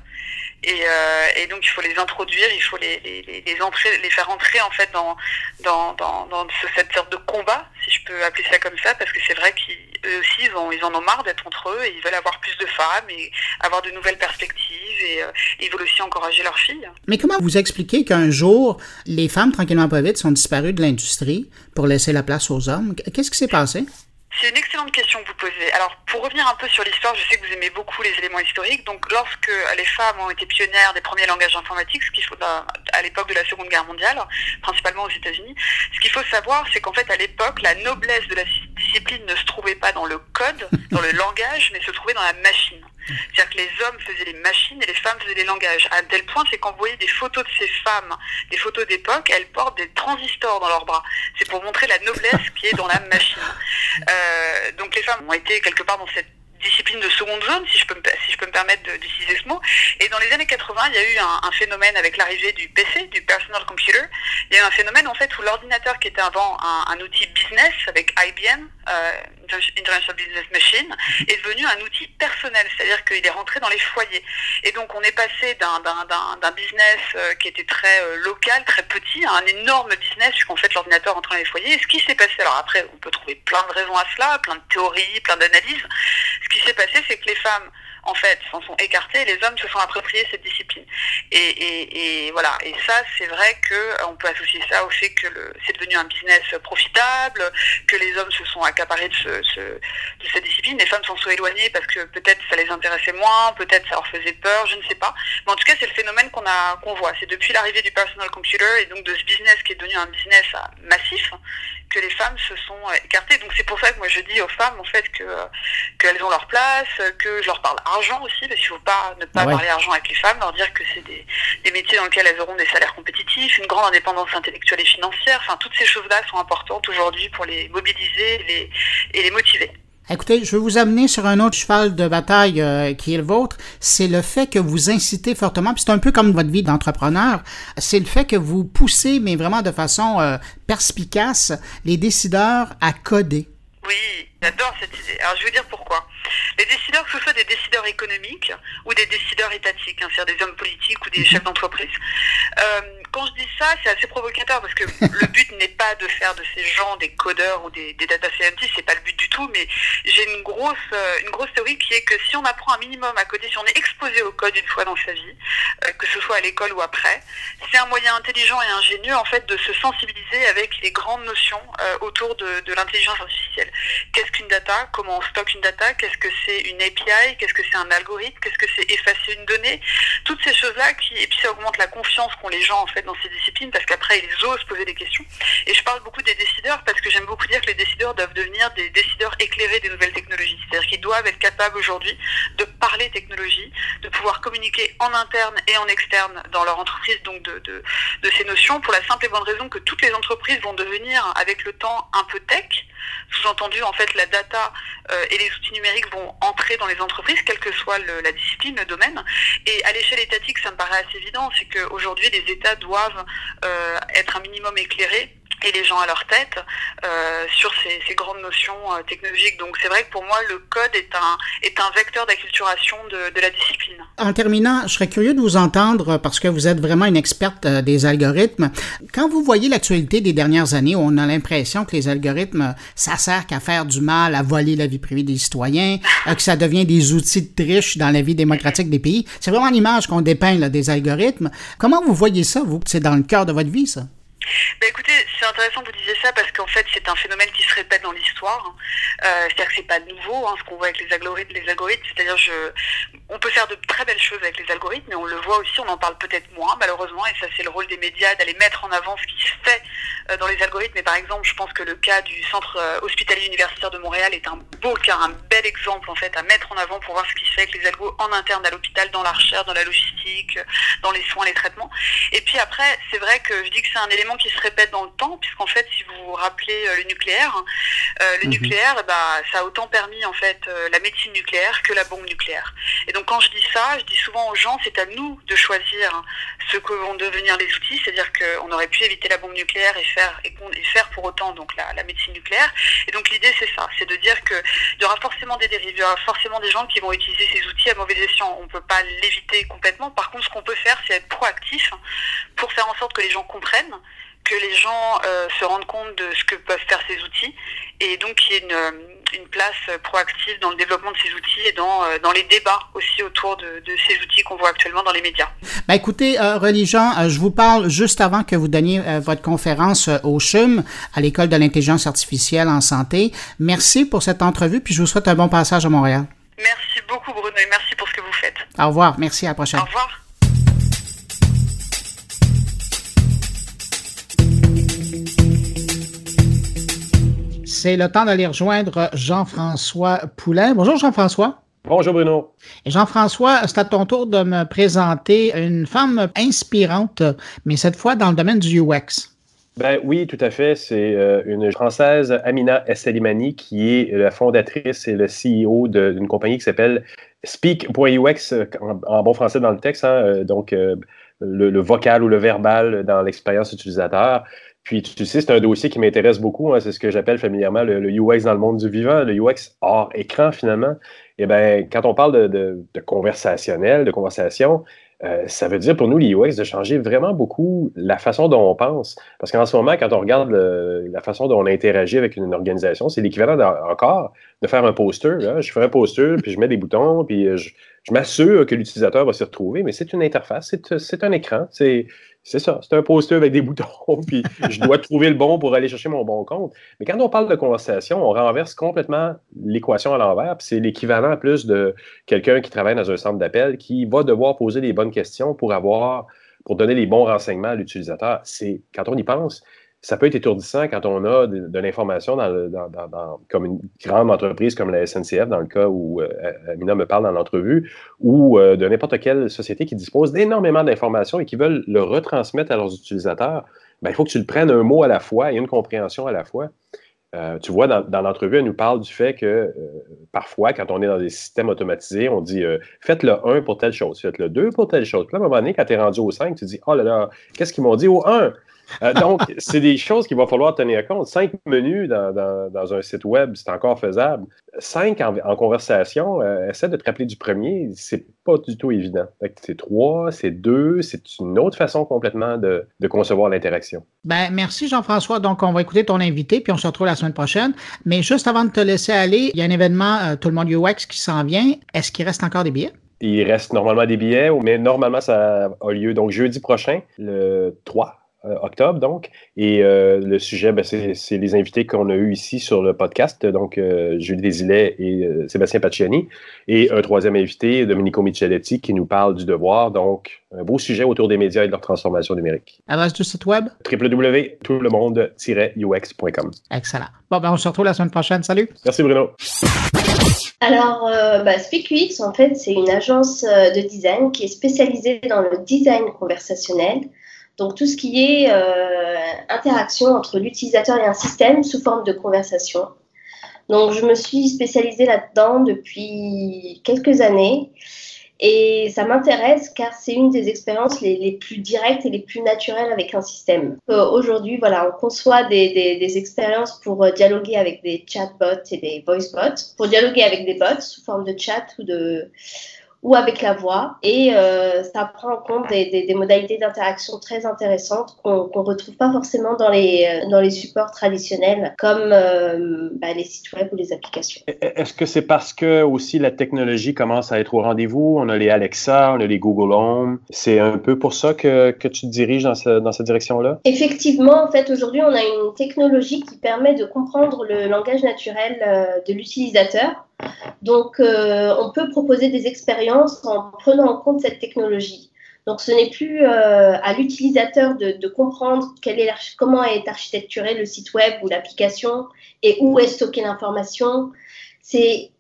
Et, euh, et, donc il faut les introduire, il faut les, les, entrer, les faire entrer en fait dans, dans, dans, dans cette sorte de combat, si je peux appeler ça comme ça, parce que c'est vrai qu'eux aussi ils, ont, ils en ont marre d'être entre eux et ils veulent avoir plus de femmes et avoir de nouvelles perspectives et euh, ils veulent aussi encourager leurs filles. Mais comment vous expliquez qu'un jour les femmes tranquillement pas vite sont disparues de l'industrie pour laisser la place aux hommes? Qu'est-ce qui s'est passé? C'est une excellente question que vous posez. Alors, pour revenir un peu sur l'histoire, je sais que vous aimez beaucoup les éléments historiques. Donc, lorsque les femmes ont été pionnières des premiers langages informatiques, ce qu'il faut à l'époque de la Seconde Guerre mondiale, principalement aux États-Unis, ce qu'il faut savoir, c'est qu'en fait, à l'époque, la noblesse de la discipline ne se trouvait pas dans le code, dans le langage, mais se trouvait dans la machine. C'est-à-dire que les hommes faisaient les machines et les femmes faisaient les langages. À tel point, c'est vous voyez des photos de ces femmes, des photos d'époque, elles portent des transistors dans leurs bras. C'est pour montrer la noblesse qui est dans la machine. Euh, donc les femmes ont été quelque part dans cette discipline de seconde zone, si je peux me, si je peux me permettre d'utiliser ce mot. Et dans les années 80, il y a eu un, phénomène avec l'arrivée du PC, du personal computer. Il y a eu un phénomène en fait où l'ordinateur qui était avant un, outil business avec IBM, euh, International Business Machine, est devenu un outil personnel, c'est-à-dire qu'il est rentré dans les foyers. Et donc on est passé d'un business euh, qui était très euh, local, très petit, à un énorme business, puisqu'en fait l'ordinateur rentre dans les foyers. Et ce qui s'est passé, alors après on peut trouver plein de raisons à cela, plein de théories, plein d'analyses. Ce qui s'est passé, c'est que les femmes en fait, s'en sont écartés les hommes se sont appropriés cette discipline. Et, voilà. Et ça, c'est vrai qu'on peut associer ça au fait que c'est devenu un business profitable, que les hommes se sont accaparés de, cette discipline. Les femmes s'en sont éloignées parce que peut-être ça les intéressait moins, peut-être ça leur faisait peur, je ne sais pas. Mais en tout cas, c'est le phénomène qu'on qu'on voit. C'est depuis l'arrivée du personal computer et donc de ce business qui est devenu un business massif que les femmes se sont écartées. Donc c'est pour ça que moi je dis aux femmes en fait que qu'elles ont leur place, que je leur parle argent aussi, parce qu'il ne faut pas ne pas ah parler argent avec les femmes, leur dire que c'est des, métiers dans lesquels elles auront des salaires compétitifs, une grande indépendance intellectuelle et financière. Enfin, toutes ces choses-là sont importantes aujourd'hui pour les mobiliser et les motiver. Écoutez, je vais vous amener sur un autre cheval de bataille euh, qui est le vôtre. C'est le fait que vous incitez fortement, puis c'est un peu comme votre vie d'entrepreneur, c'est le fait que vous poussez, mais vraiment de façon euh, perspicace, les décideurs à coder. Oui, j'adore cette idée. Alors je veux dire pourquoi. Les décideurs, que ce soit des décideurs économiques ou des décideurs étatiques, hein, c'est-à-dire des hommes politiques ou des chefs d'entreprise. Euh, quand je dis ça, c'est assez provocateur parce que le but n'est pas de faire de ces gens des codeurs ou des, data scientists, c'est pas le but du tout, mais j'ai une grosse, euh, une grosse théorie qui est que si on apprend un minimum à coder, si on est exposé au code une fois dans sa vie, euh, que ce soit à l'école ou après, c'est un moyen intelligent et ingénieux en fait de se sensibiliser avec les grandes notions autour de, de l'intelligence artificielle. Qu'est-ce qu'une data? Comment on stocke une data? Qu'est-ce que c'est une API Qu'est-ce que c'est un algorithme? Qu'est-ce que c'est effacer une donnée? Toutes ces choses-là qui et puis ça augmente la confiance qu'ont les gens en fait dans ces disciplines parce qu'après ils osent poser des questions. Et je parle beaucoup des décideurs parce que j'aime beaucoup dire que les décideurs doivent devenir des décideurs éclairés des nouvelles technologies. C'est-à-dire qu'ils doivent être capables aujourd'hui de parler technologie, de pouvoir communiquer en interne et en externe dans leur entreprise donc de, de, de ces notions pour la simple et bonne raison que toutes les entreprises vont devenir avec le temps un peu tech sous-entendu, en fait, la data euh, et les outils numériques vont entrer dans les entreprises, quelle que soit la discipline, le domaine. Et à l'échelle étatique, ça me paraît assez évident, c'est qu'aujourd'hui, les États doivent euh, être un minimum éclairés et les gens à leur tête euh, sur ces, grandes notions euh, technologiques. Donc c'est vrai que pour moi, le code est un, est un vecteur d'acculturation de, de, la discipline. En terminant, je serais curieux de vous entendre, parce que vous êtes vraiment une experte euh, des algorithmes. Quand vous voyez l'actualité des dernières années, on a l'impression que les algorithmes, ça sert qu'à faire du mal, à voler la vie privée des citoyens, que ça devient des outils de triche dans la vie démocratique des pays. C'est vraiment l'image qu'on dépeint là, des algorithmes. Comment vous voyez ça, vous? C'est dans le cœur de votre vie, ça? Ben écoutez, c'est intéressant que vous disiez ça parce qu'en fait c'est un phénomène qui se répète dans l'histoire. Euh, c'est-à-dire que c'est pas nouveau hein, ce qu'on voit avec les algorithmes. Les algorithmes, c'est-à-dire on peut faire de très belles choses avec les algorithmes, mais on le voit aussi, on en parle peut-être moins malheureusement, et ça c'est le rôle des médias d'aller mettre en avant ce qui se fait euh, dans les algorithmes. Et par exemple, je pense que le cas du centre euh, hospitalier universitaire de Montréal est un beau cas, un bel exemple en fait à mettre en avant pour voir ce qui se fait avec les algos en interne à l'hôpital, dans la recherche, dans la logistique, dans les soins, les traitements. Et puis après, c'est vrai que je dis que c'est un élément qui se répète dans le temps, puisqu'en fait, si vous vous rappelez euh, le nucléaire, euh, le mhm. nucléaire, bah, ça a autant permis en fait euh, la médecine nucléaire que la bombe nucléaire. Et donc quand je dis ça, je dis souvent aux gens, c'est à nous de choisir ce que vont devenir les outils, c'est-à-dire qu'on aurait pu éviter la bombe nucléaire et faire et, faire pour autant donc la, médecine nucléaire. Et donc l'idée c'est ça, c'est de dire que il y aura forcément des dérives, il y aura forcément des gens qui vont utiliser ces outils à mauvais escient. On ne peut pas l'éviter complètement. Par contre, ce qu'on peut faire, c'est être proactif pour faire en sorte que les gens comprennent que les gens euh, se rendent compte de ce que peuvent faire ces outils et donc qu'il y ait une, une place proactive dans le développement de ces outils et dans, dans les débats aussi autour de, de ces outils qu'on voit actuellement dans les médias. Ben écoutez, Religion, je vous parle juste avant que vous donniez votre conférence au CHUM, à l'École de l'intelligence artificielle en santé. Merci pour cette entrevue, puis je vous souhaite un bon passage à Montréal. Merci beaucoup, Bruno, et merci pour ce que vous faites. Au revoir. Merci. À la prochaine. Au revoir. C'est le temps d'aller rejoindre Jean-François Poulain. Bonjour Jean-François. Bonjour Bruno. Jean-François, c'est à ton tour de me présenter une femme inspirante, mais cette fois dans le domaine du UX. Ben oui, tout à fait. C'est euh, une Française, Amina Esselimani, qui est la fondatrice et le CEO d'une compagnie qui s'appelle Speak.ux, en, bon français dans le texte, hein, euh, donc euh, le, vocal ou le verbal dans l'expérience utilisateur. Puis tu sais, c'est un dossier qui m'intéresse beaucoup. Hein, c'est ce que j'appelle familièrement le, UX dans le monde du vivant, le UX hors écran finalement. Eh bien, quand on parle de, conversationnel, de conversation, euh, ça veut dire pour nous, les UX, de changer vraiment beaucoup la façon dont on pense. Parce qu'en ce moment, quand on regarde la façon dont on interagit avec une organisation, c'est l'équivalent encore de faire un poster. Je fais un poster, puis je mets des boutons, puis je, m'assure que l'utilisateur va s'y retrouver, mais c'est une interface, c'est un écran. C'est ça, c'est un poster avec des boutons, puis je dois trouver le bon pour aller chercher mon bon compte. Mais quand on parle de conversation, on renverse complètement l'équation à l'envers, puis c'est l'équivalent plus de quelqu'un qui travaille dans un centre d'appel qui va devoir poser les bonnes questions pour avoir, pour donner les bons renseignements à l'utilisateur. C'est, quand on y pense, ça peut être étourdissant quand on a de, l'information dans, comme une grande entreprise comme la SNCF, dans le cas où euh, Amina me parle dans l'entrevue, ou euh, de n'importe quelle société qui dispose d'énormément d'informations et qui veulent le retransmettre à leurs utilisateurs. Ben, il faut que tu le prennes un mot à la fois et une compréhension à la fois. Euh, tu vois, dans, l'entrevue, elle nous parle du fait que parfois, quand on est dans des systèmes automatisés, on dit faites le 1 pour telle chose, faites le 2 pour telle chose. Puis à un moment donné, quand tu es rendu au 5, tu dis oh là là, qu'est-ce qu'ils m'ont dit au 1 euh, donc, c'est des choses qu'il va falloir tenir compte. Cinq menus dans, un site web, c'est encore faisable. Cinq en, conversation, euh, essaie de te rappeler du premier, c'est pas du tout évident. C'est trois, c'est deux, c'est une autre façon complètement de, concevoir l'interaction. Ben, merci Jean-François. Donc, on va écouter ton invité, puis on se retrouve la semaine prochaine. Mais juste avant de te laisser aller, il y a un événement euh, Tout le monde UX qui s'en vient. Est-ce qu'il reste encore des billets? Il reste normalement des billets, mais normalement, ça a lieu donc jeudi prochain, le 3 euh, octobre, donc. Et euh, le sujet, ben, c'est les invités qu'on a eus ici sur le podcast, donc euh, Julie Desilets et Sébastien Pacciani. Et un troisième invité, Domenico Micheletti, qui nous parle du devoir. Donc, un beau sujet autour des médias et de leur transformation numérique. Adresse du site web? www.toutlemonde-ux.com. Excellent. Bon, ben, on se retrouve la semaine prochaine. Salut. Merci, Bruno. Alors, euh, bah, SpeakUX, en fait, c'est une agence de design qui est spécialisée dans le design conversationnel donc tout ce qui est euh, interaction entre l'utilisateur et un système sous forme de conversation. Donc je me suis spécialisée là-dedans depuis quelques années et ça m'intéresse car c'est une des expériences les, plus directes et les plus naturelles avec un système. Euh, aujourd'hui, voilà, on conçoit des, des expériences pour euh, dialoguer avec des chatbots et des voicebots, pour dialoguer avec des bots sous forme de chat ou de ou avec la voix. Et euh, ça prend en compte des, des, modalités d'interaction très intéressantes qu'on ne retrouve pas forcément dans les, euh, dans les supports traditionnels comme euh, bah, les sites web ou les applications. E, e, est-ce que c'est parce que aussi la technologie commence à être au rendez-vous? On a les Alexa, on a les Google Home. C'est un peu pour ça que, que tu te diriges dans, ce, dans cette direction-là? Effectivement, en fait, aujourd'hui, on a une technologie qui permet de comprendre le langage naturel de l'utilisateur donc, euh, on peut proposer des expériences en prenant en compte cette technologie. Donc, ce n'est plus euh, à l'utilisateur de, comprendre comment est architecturé le site web ou l'application et où est stockée l'information.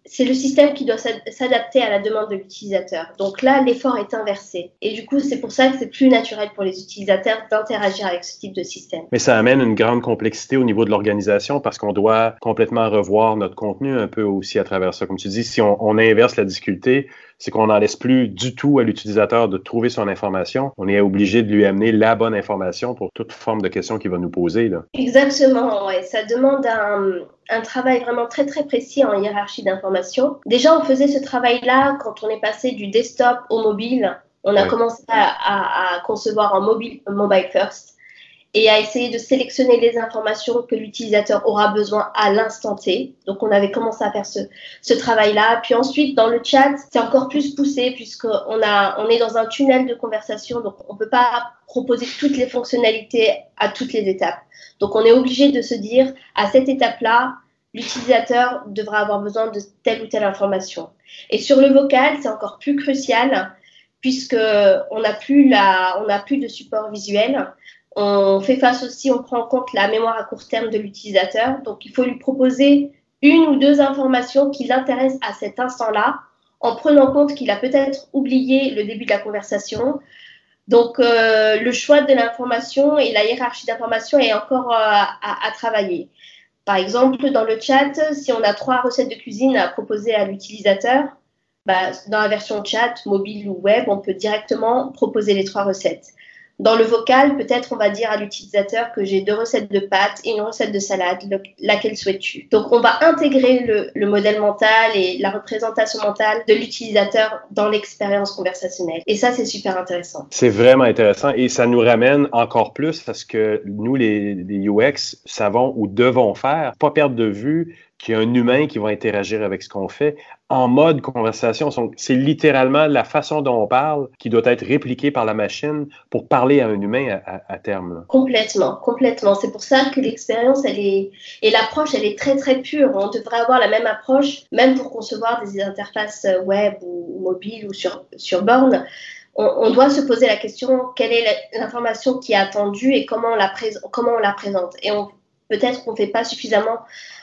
C'est le système qui doit s'adapter à la demande de l'utilisateur. Donc là, l'effort est inversé. Et du coup, c'est pour ça que c'est plus naturel pour les utilisateurs d'interagir avec ce type de système. Mais ça amène une grande complexité au niveau de l'organisation parce qu'on doit complètement revoir notre contenu un peu aussi à travers ça. Comme tu dis, si on, inverse la difficulté, c'est qu'on n'en laisse plus du tout à l'utilisateur de trouver son information. On est obligé de lui amener la bonne information pour toute forme de question qu'il va nous poser. Là. Exactement, ouais. Ça demande un, un travail vraiment très très précis en hiérarchie d'information Déjà, on faisait ce travail-là quand on est passé du desktop au mobile. On a commencé à, concevoir en mobile, mobile first. et à essayer de sélectionner les informations que l'utilisateur aura besoin à l'instant T. Donc, on avait commencé à faire ce, ce travail-là. Puis ensuite, dans le chat, c'est encore plus poussé puisqu'on a, on est dans un tunnel de conversation. Donc, on peut pas proposer toutes les fonctionnalités à toutes les étapes. Donc, on est obligé de se dire, à cette étape-là, l'utilisateur devra avoir besoin de telle ou telle information. Et sur le vocal, c'est encore plus crucial puisque on n'a plus la, on n'a plus de support visuel. On fait face aussi, on prend en compte la mémoire à court terme de l'utilisateur. Donc, il faut lui proposer une ou deux informations qui l'intéressent à cet instant-là, en prenant compte qu'il a peut-être oublié le début de la conversation. Donc, euh, le choix de l'information et la hiérarchie d'information est encore euh, à, à, travailler. Par exemple, dans le chat, si on a trois recettes de cuisine à proposer à l'utilisateur, bah, dans la version chat, mobile ou web, on peut directement proposer les trois recettes. Dans le vocal, peut-être on va dire à l'utilisateur que j'ai deux recettes de pâtes et une recette de salade, laquelle souhaites-tu? Donc on va intégrer le, modèle mental et la représentation mentale de l'utilisateur dans l'expérience conversationnelle. Et ça, c'est super intéressant. C'est vraiment intéressant et ça nous ramène encore plus parce que nous, les, les UX, savons ou devons faire, pas perdre de vue qu'il y a un humain qui va interagir avec ce qu'on fait en mode conversation. C'est littéralement la façon dont on parle qui doit être répliquée par la machine pour parler à un humain à, terme. Complètement, complètement. C'est pour ça que l'expérience, et l'approche, elle est très très pure. On devrait avoir la même approche, même pour concevoir des interfaces web ou mobiles ou sur sur borne. On, doit se poser la question quelle est l'information qui est attendue et comment on la, comment on la présente. Et peut-être qu'on ne fait pas suffisamment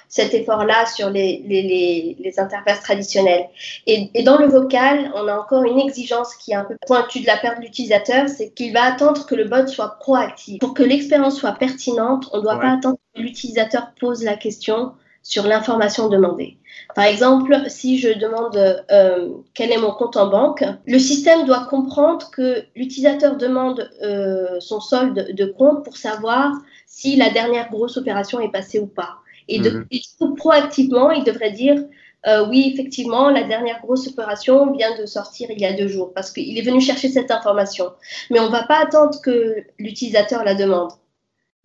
cet effort-là sur les, les, les, interfaces traditionnelles. Et, et, dans le vocal, on a encore une exigence qui est un peu pointue de la part de l'utilisateur, c'est qu'il va attendre que le bot soit proactif. Pour que l'expérience soit pertinente, on ne doit pas attendre que l'utilisateur pose la question sur l'information demandée. Par exemple, si je demande euh, quel est mon compte en banque, le système doit comprendre que l'utilisateur demande euh, son solde de compte pour savoir si la dernière grosse opération est passée ou pas. Et, de, mhm. proactivement, il devrait dire euh, oui, effectivement, la dernière grosse opération vient de sortir il y a deux jours parce qu'il est venu chercher cette information. Mais on ne va pas attendre que l'utilisateur la demande.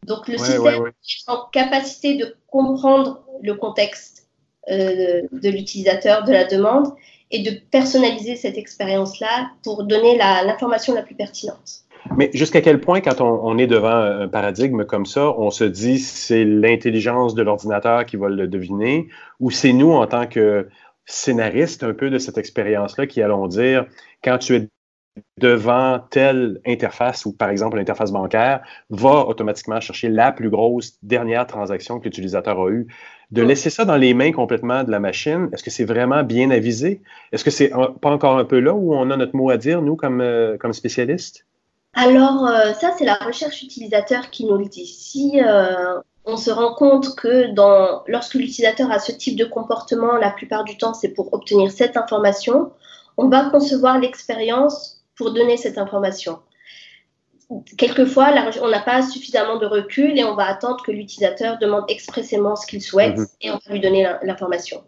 Donc le système est en capacité de comprendre le contexte euh, de, l'utilisateur, de la demande, et de personnaliser cette expérience-là pour donner l'information la plus pertinente. Mais jusqu'à quel point, quand on, est devant un paradigme comme ça, on se dit c'est l'intelligence de l'ordinateur qui va le deviner, ou c'est nous, en tant que scénaristes un peu de cette expérience-là, qui allons dire, quand tu es devant telle interface, ou par exemple l'interface bancaire, va automatiquement chercher la plus grosse dernière transaction que l'utilisateur a eue. De laisser ça dans les mains complètement de la machine, est-ce que c'est vraiment bien avisé? Est-ce que c'est pas encore un peu là où on a notre mot à dire, nous, comme, euh, comme spécialistes? Alors, euh, ça, c'est la recherche utilisateur qui nous le dit. Si euh, on se rend compte que dans, lorsque l'utilisateur a ce type de comportement, la plupart du temps, c'est pour obtenir cette information, on va concevoir l'expérience pour donner cette information. Quelquefois, on n'a pas suffisamment de recul et on va attendre que l'utilisateur demande expressément ce qu'il souhaite mhm. et on va lui donner l'information.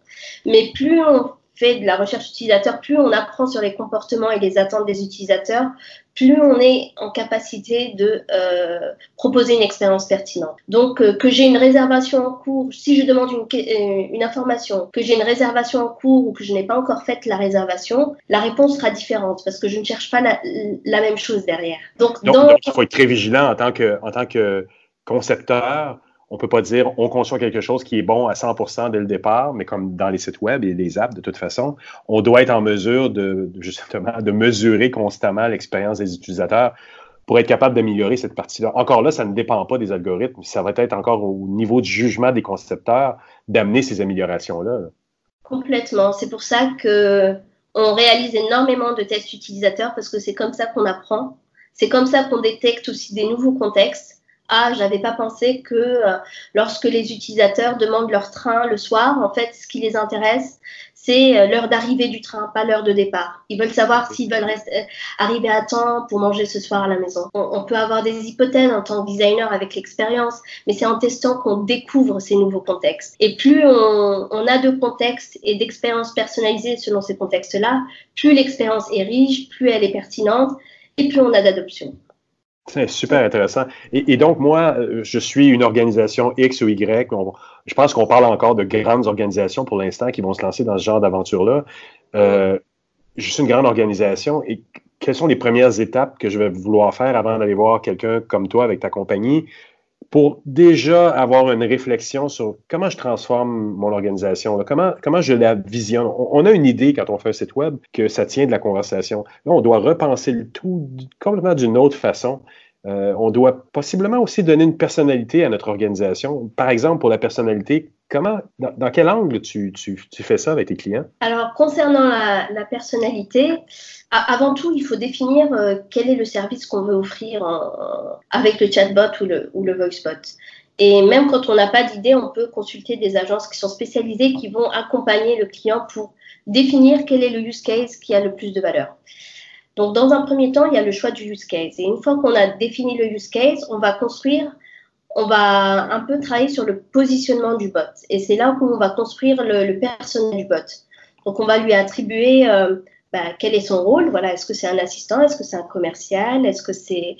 Mais plus on fait de la recherche utilisateur, plus on apprend sur les comportements et les attentes des utilisateurs, plus on est en capacité de euh, proposer une expérience pertinente. Donc, euh, que j'ai une réservation en cours, si je demande une, euh, une information, que j'ai une réservation en cours ou que je n'ai pas encore fait la réservation, la réponse sera différente parce que je ne cherche pas la, la même chose derrière. Donc, donc, il faut être très vigilant en tant que, en tant que concepteur on peut pas dire on conçoit quelque chose qui est bon à 100% dès le départ, mais comme dans les sites web et les apps, de toute façon, on doit être en mesure de justement de mesurer constamment l'expérience des utilisateurs pour être capable d'améliorer cette partie-là. Encore là, ça ne dépend pas des algorithmes, ça va être encore au niveau du jugement des concepteurs d'amener ces améliorations-là. Complètement. C'est pour ça que on réalise énormément de tests utilisateurs parce que c'est comme ça qu'on apprend. C'est comme ça qu'on détecte aussi des nouveaux contextes ah, j'avais pas pensé que euh, lorsque les utilisateurs demandent leur train le soir, en fait, ce qui les intéresse, c'est euh, l'heure d'arrivée du train, pas l'heure de départ. Ils veulent savoir s'ils veulent rester, euh, arriver à temps pour manger ce soir à la maison. On, peut avoir des hypothèses en tant que designer avec l'expérience, mais c'est en testant qu'on découvre ces nouveaux contextes. Et plus on, on a de contextes et d'expériences personnalisées selon ces contextes-là, plus l'expérience est riche, plus elle est pertinente et plus on a d'adoption. C'est super intéressant. Et, donc, moi, je suis une organisation X ou Y. je pense qu'on parle encore de grandes organisations pour l'instant qui vont se lancer dans ce genre d'aventure-là. Euh, je suis une grande organisation et quelles sont les premières étapes que je vais vouloir faire avant d'aller voir quelqu'un comme toi avec ta compagnie? Pour déjà avoir une réflexion sur comment je transforme mon organisation, comment, comment je la visionne? On, a une idée quand on fait un site web que ça tient de la conversation. Là, on doit repenser le tout complètement d'une autre façon. Euh, on doit possiblement aussi donner une personnalité à notre organisation. Par exemple, pour la personnalité, comment, dans, quel angle tu, fais ça avec tes clients? Alors, concernant la, personnalité, avant tout, il faut définir euh, quel est le service qu'on veut offrir avec le chatbot ou le, ou le voicebot. Et même quand on n'a pas d'idée, on peut consulter des agences qui sont spécialisées, qui vont accompagner le client pour définir quel est le use case qui a le plus de valeur. Donc, dans un premier temps, il y a le choix du use case. Et une fois qu'on a défini le use case, on va construire, on va un peu travailler sur le positionnement du bot. Et c'est là où on va construire le, le personnel du bot. Donc, on va lui attribuer euh, bah, quel est son rôle. Voilà, est-ce que c'est un assistant? Est-ce que c'est un commercial? Est-ce que c'est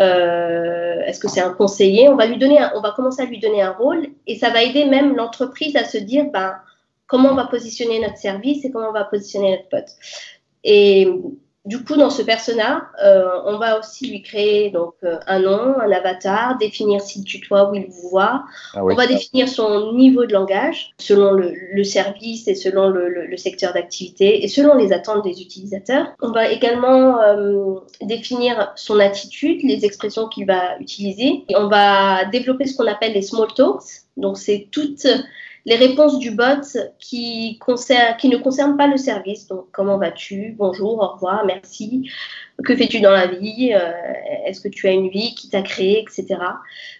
euh, est-ce que c'est un conseiller? On va lui donner, on va commencer à lui donner un rôle et ça va aider même l'entreprise à se dire, ben, comment on va positionner notre service et comment on va positionner notre bot. Et du coup, dans ce persona, euh, on va aussi lui créer donc euh, un nom, un avatar, définir s'il tutoie ou il vous voit. Ah on va définir son niveau de langage selon le, service et selon le, secteur d'activité et selon les attentes des utilisateurs. On va également euh, définir son attitude, les expressions qu'il va utiliser. Et on va développer ce qu'on appelle les small talks. Donc, c'est toutes les réponses du bot qui, ne concernent pas le service. Donc, comment vas-tu? Bonjour, au revoir, merci. Que fais-tu dans la vie euh, Est-ce que tu as une vie qui t'a créé, etc.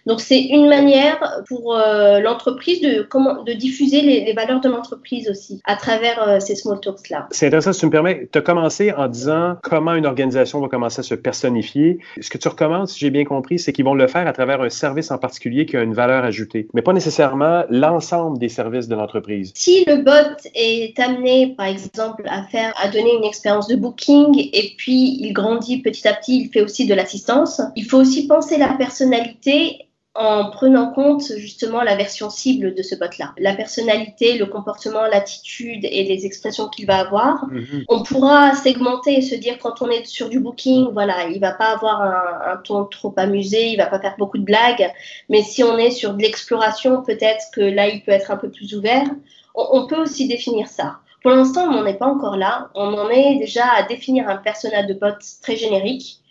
Donc, c'est une manière pour euh, l'entreprise de, comment, de diffuser les, valeurs de l'entreprise aussi à travers euh, ces small talks-là. C'est intéressant, si tu me permets. Tu as commencé en disant comment une organisation va commencer à se personnifier. Ce que tu recommandes, si j'ai bien compris, c'est qu'ils vont le faire à travers un service en particulier qui a une valeur ajoutée, mais pas nécessairement l'ensemble des services de l'entreprise. Si le bot est amené, par exemple, à faire, à donner une expérience de booking et puis il grandit petit à petit, il fait aussi de l'assistance, il faut aussi penser la personnalité en prenant compte justement la version cible de ce bot-là. La personnalité, le comportement, l'attitude et les expressions qu'il va avoir. Mhm. On pourra segmenter et se dire quand on est sur du booking, voilà, il va pas avoir un, ton trop amusé, il va pas faire beaucoup de blagues. Mais si on est sur de l'exploration, peut-être que là, il peut être un peu plus ouvert. On, peut aussi définir ça. Pour l'instant, on n'en est pas encore là. On en est déjà à définir un personnage de bot très générique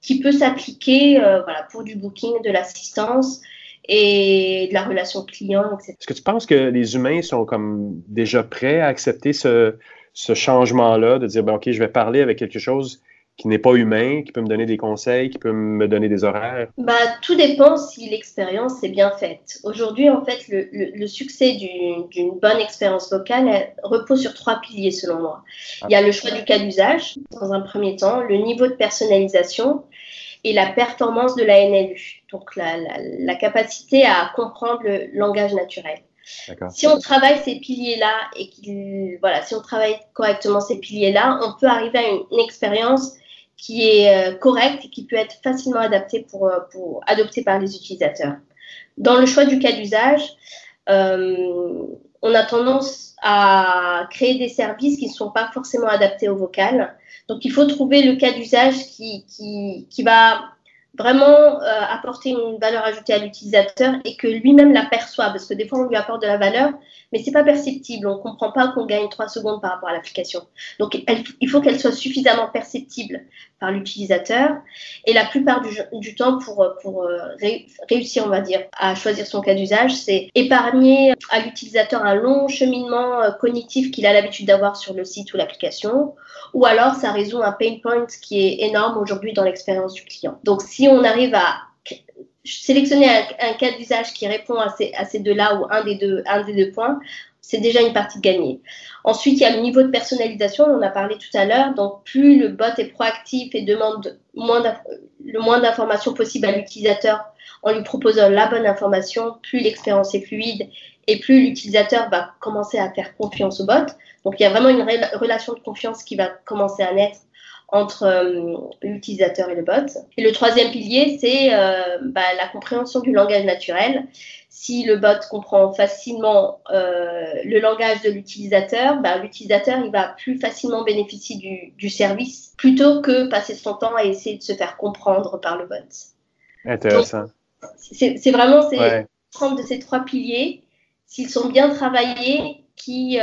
qui peut s'appliquer euh, voilà, pour du booking, de l'assistance et de la relation client, etc. Est-ce que tu penses que les humains sont comme déjà prêts à accepter ce, ce changement-là, de dire, ben, OK, je vais parler avec quelque chose qui n'est pas humain, qui peut me donner des conseils, qui peut me donner des horaires? Bah, tout dépend si l'expérience est bien faite. Aujourd'hui, en fait, le, le, succès d'une bonne expérience vocale repose sur trois piliers, selon moi. Ah. Il y a le choix du cas d'usage, dans un premier temps, le niveau de personnalisation et la performance de la NLU, donc la, la, la capacité à comprendre le langage naturel. Si on travaille ces piliers-là et voilà, si on travaille correctement ces piliers-là, on peut arriver à une expérience qui est euh, correct et qui peut être facilement adapté pour, euh, pour adopté par les utilisateurs. Dans le choix du cas d'usage, euh, on a tendance à créer des services qui ne sont pas forcément adaptés au vocal. Donc, il faut trouver le cas d'usage qui, qui, qui, va vraiment apporter une valeur ajoutée à l'utilisateur et que lui-même l'aperçoit. Parce que des fois, on lui apporte de la valeur, mais c'est pas perceptible. On comprend pas qu'on gagne trois secondes par rapport à l'application. Donc, il faut qu'elle soit suffisamment perceptible par l'utilisateur. Et la plupart du, temps, pour, pour euh, réussir, on va dire, à choisir son cas d'usage, c'est épargner à l'utilisateur un long cheminement euh, cognitif qu'il a l'habitude d'avoir sur le site ou l'application. Ou alors, ça résout un pain point qui est énorme aujourd'hui dans l'expérience du client. Donc, si on arrive à sélectionner un, cas d'usage qui répond à ces, deux-là ou un des deux, points, c'est déjà une partie gagnée. Ensuite, il y a le niveau de personnalisation, on en a parlé tout à l'heure. Donc, plus le bot est proactif et demande le moins d'informations possible à l'utilisateur en lui proposant la bonne information, plus l'expérience est fluide et plus l'utilisateur va commencer à faire confiance au bot. Donc, il y a vraiment une relation de confiance qui va commencer à naître entre euh, l'utilisateur et le bot. Et le troisième pilier, c'est euh, bah, la compréhension du langage naturel. Si le bot comprend facilement euh, le langage de l'utilisateur, bah, l'utilisateur il va plus facilement bénéficier du, du, service plutôt que passer son temps à essayer de se faire comprendre par le bot. Intéressant. C'est vraiment ces, ouais. de ces trois piliers, s'ils sont bien travaillés, qui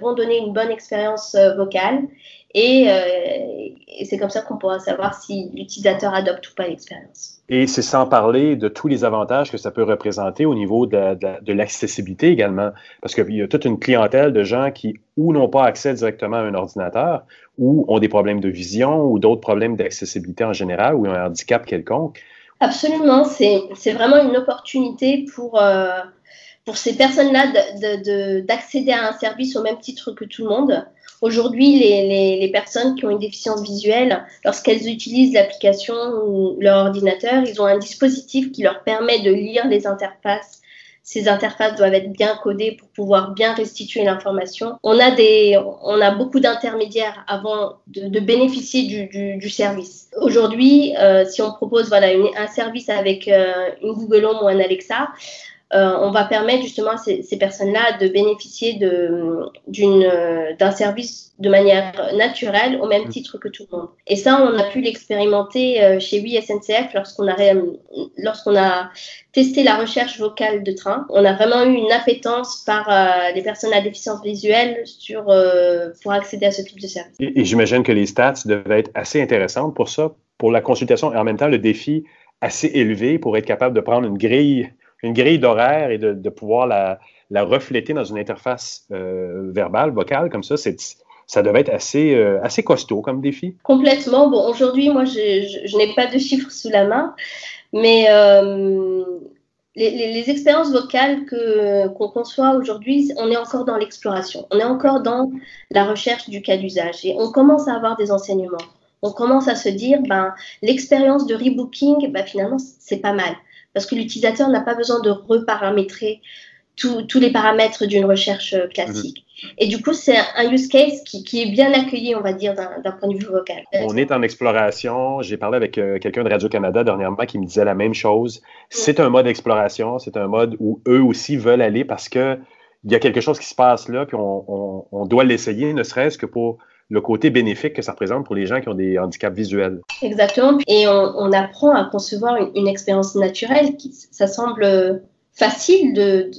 vont donner une bonne expérience vocale et, euh, et c'est comme ça qu'on pourra savoir si l'utilisateur adopte ou pas l'expérience. Et c'est sans parler de tous les avantages que ça peut représenter au niveau de l'accessibilité également. Parce qu'il y a toute une clientèle de gens qui ou n'ont pas accès directement à un ordinateur, ou ont des problèmes de vision, ou d'autres problèmes d'accessibilité en général, ou un handicap quelconque. Absolument, c'est vraiment une opportunité pour, euh, pour ces personnes-là d'accéder à un service au même titre que tout le monde. Aujourd'hui, les, les, personnes qui ont une déficience visuelle, lorsqu'elles utilisent l'application ou leur ordinateur, ils ont un dispositif qui leur permet de lire les interfaces. Ces interfaces doivent être bien codées pour pouvoir bien restituer l'information. On a des, on a beaucoup d'intermédiaires avant de, bénéficier du, du, service. Aujourd'hui, euh, si on propose voilà un service avec euh, une Google Home ou un Alexa, on va permettre justement à ces, ces personnes-là de bénéficier d'un service de manière naturelle au même mmh. titre que tout le monde. Et ça, on a pu l'expérimenter euh, chez Oui SNCF lorsqu'on a, lorsqu'on a testé la recherche vocale de train. On a vraiment eu une appétence par euh, les personnes à déficience visuelle sur, euh, pour accéder à ce type de service. Et, et j'imagine que les stats devaient être assez intéressantes pour ça, pour la consultation et en même temps le défi assez élevé pour être capable de prendre une grille une grille d'horaire et de, pouvoir la, refléter dans une interface euh, verbale, vocale, comme ça, ça devait être assez, euh, assez costaud comme défi. Complètement. Bon, aujourd'hui, moi, je, n'ai pas de chiffres sous la main, mais euh, les, expériences vocales que, qu'on conçoit aujourd'hui, on est encore dans l'exploration. On est encore dans la recherche du cas d'usage et on commence à avoir des enseignements. On commence à se dire, ben, l'expérience de rebooking, ben, finalement, c'est pas mal parce que l'utilisateur n'a pas besoin de reparamétrer tous les paramètres d'une recherche euh, classique. Mmh. Et du coup, c'est un use case qui, qui, est bien accueilli, on va dire, d'un point de vue vocal. On est en exploration. J'ai parlé avec euh, quelqu'un de Radio-Canada dernièrement qui me disait la même chose. C'est mmh. un mode d'exploration, c'est un mode où eux aussi veulent aller parce que il y a quelque chose qui se passe là, puis on, on, on doit l'essayer, ne serait-ce que pour le côté bénéfique que ça représente pour les gens qui ont des handicaps visuels. Exactement. Et on, apprend à concevoir une, expérience naturelle. Ça semble facile de,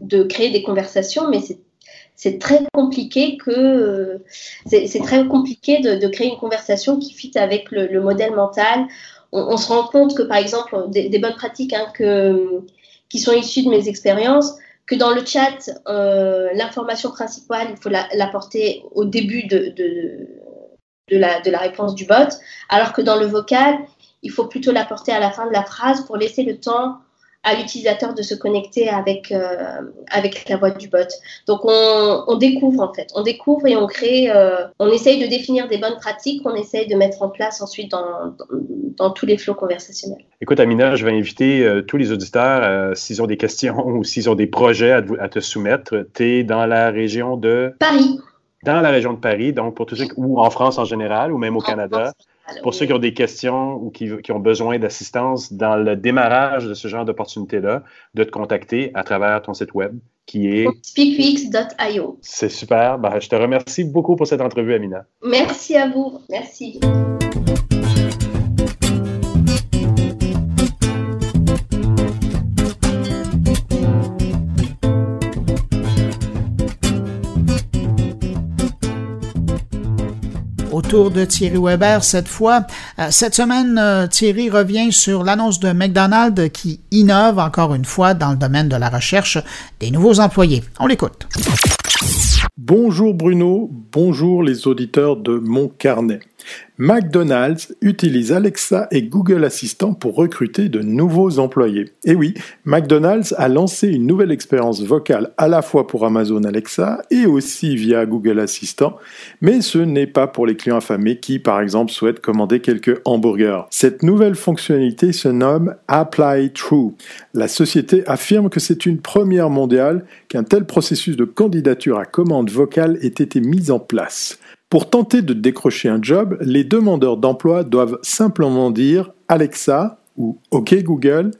de, créer des conversations, mais c'est c'est très compliqué que c'est très compliqué de, créer une conversation qui fit avec le, le modèle mental. On, se rend compte que par exemple des, des bonnes pratiques hein, que, qui sont issues de mes expériences, que dans le chat, euh, l'information principale, il faut l'apporter la, au début de, la, de la réponse du bot, alors que dans le vocal, il faut plutôt l'apporter à la fin de la phrase pour laisser le temps à l'utilisateur de se connecter avec, euh, avec la voix du bot. Donc on, on, découvre en fait, on découvre et on crée, euh, on essaye de définir des bonnes pratiques qu'on essaye de mettre en place ensuite dans, dans, dans, tous les flots conversationnels. Écoute Amina, je vais inviter euh, tous les auditeurs, s'ils ont des questions ou s'ils ont des projets à, à te soumettre, tu es dans la région de... Paris. Dans la région de Paris, donc pour tous ceux, ou en France en général, ou même au en Canada. France. Pour ceux qui ont des questions ou qui, qui ont besoin d'assistance dans le démarrage de ce genre d'opportunité-là, de te contacter à travers ton site web qui est speakweeks.io. C'est super. Ben, je te remercie beaucoup pour cette entrevue, Amina. Merci à vous. Merci. Tour de Thierry Weber cette fois. Euh, cette semaine, euh, Thierry revient sur l'annonce de McDonald's qui innove encore une fois dans le domaine de la recherche des nouveaux employés. On l'écoute. Bonjour Bruno, bonjour les auditeurs de Mon Carnet. McDonald's utilise Alexa et Google Assistant pour recruter de nouveaux employés. Et oui, McDonald's a lancé une nouvelle expérience vocale à la fois pour Amazon Alexa et aussi via Google Assistant, mais ce n'est pas pour les clients affamés qui, par exemple, souhaitent commander quelques hamburgers. Cette nouvelle fonctionnalité se nomme Apply True. La société affirme que c'est une première mondiale qu'un tel processus de candidature à commande vocale ait été mis en place. Pour tenter de décrocher un job, les demandeurs d'emploi doivent simplement dire Alexa ou OK Google,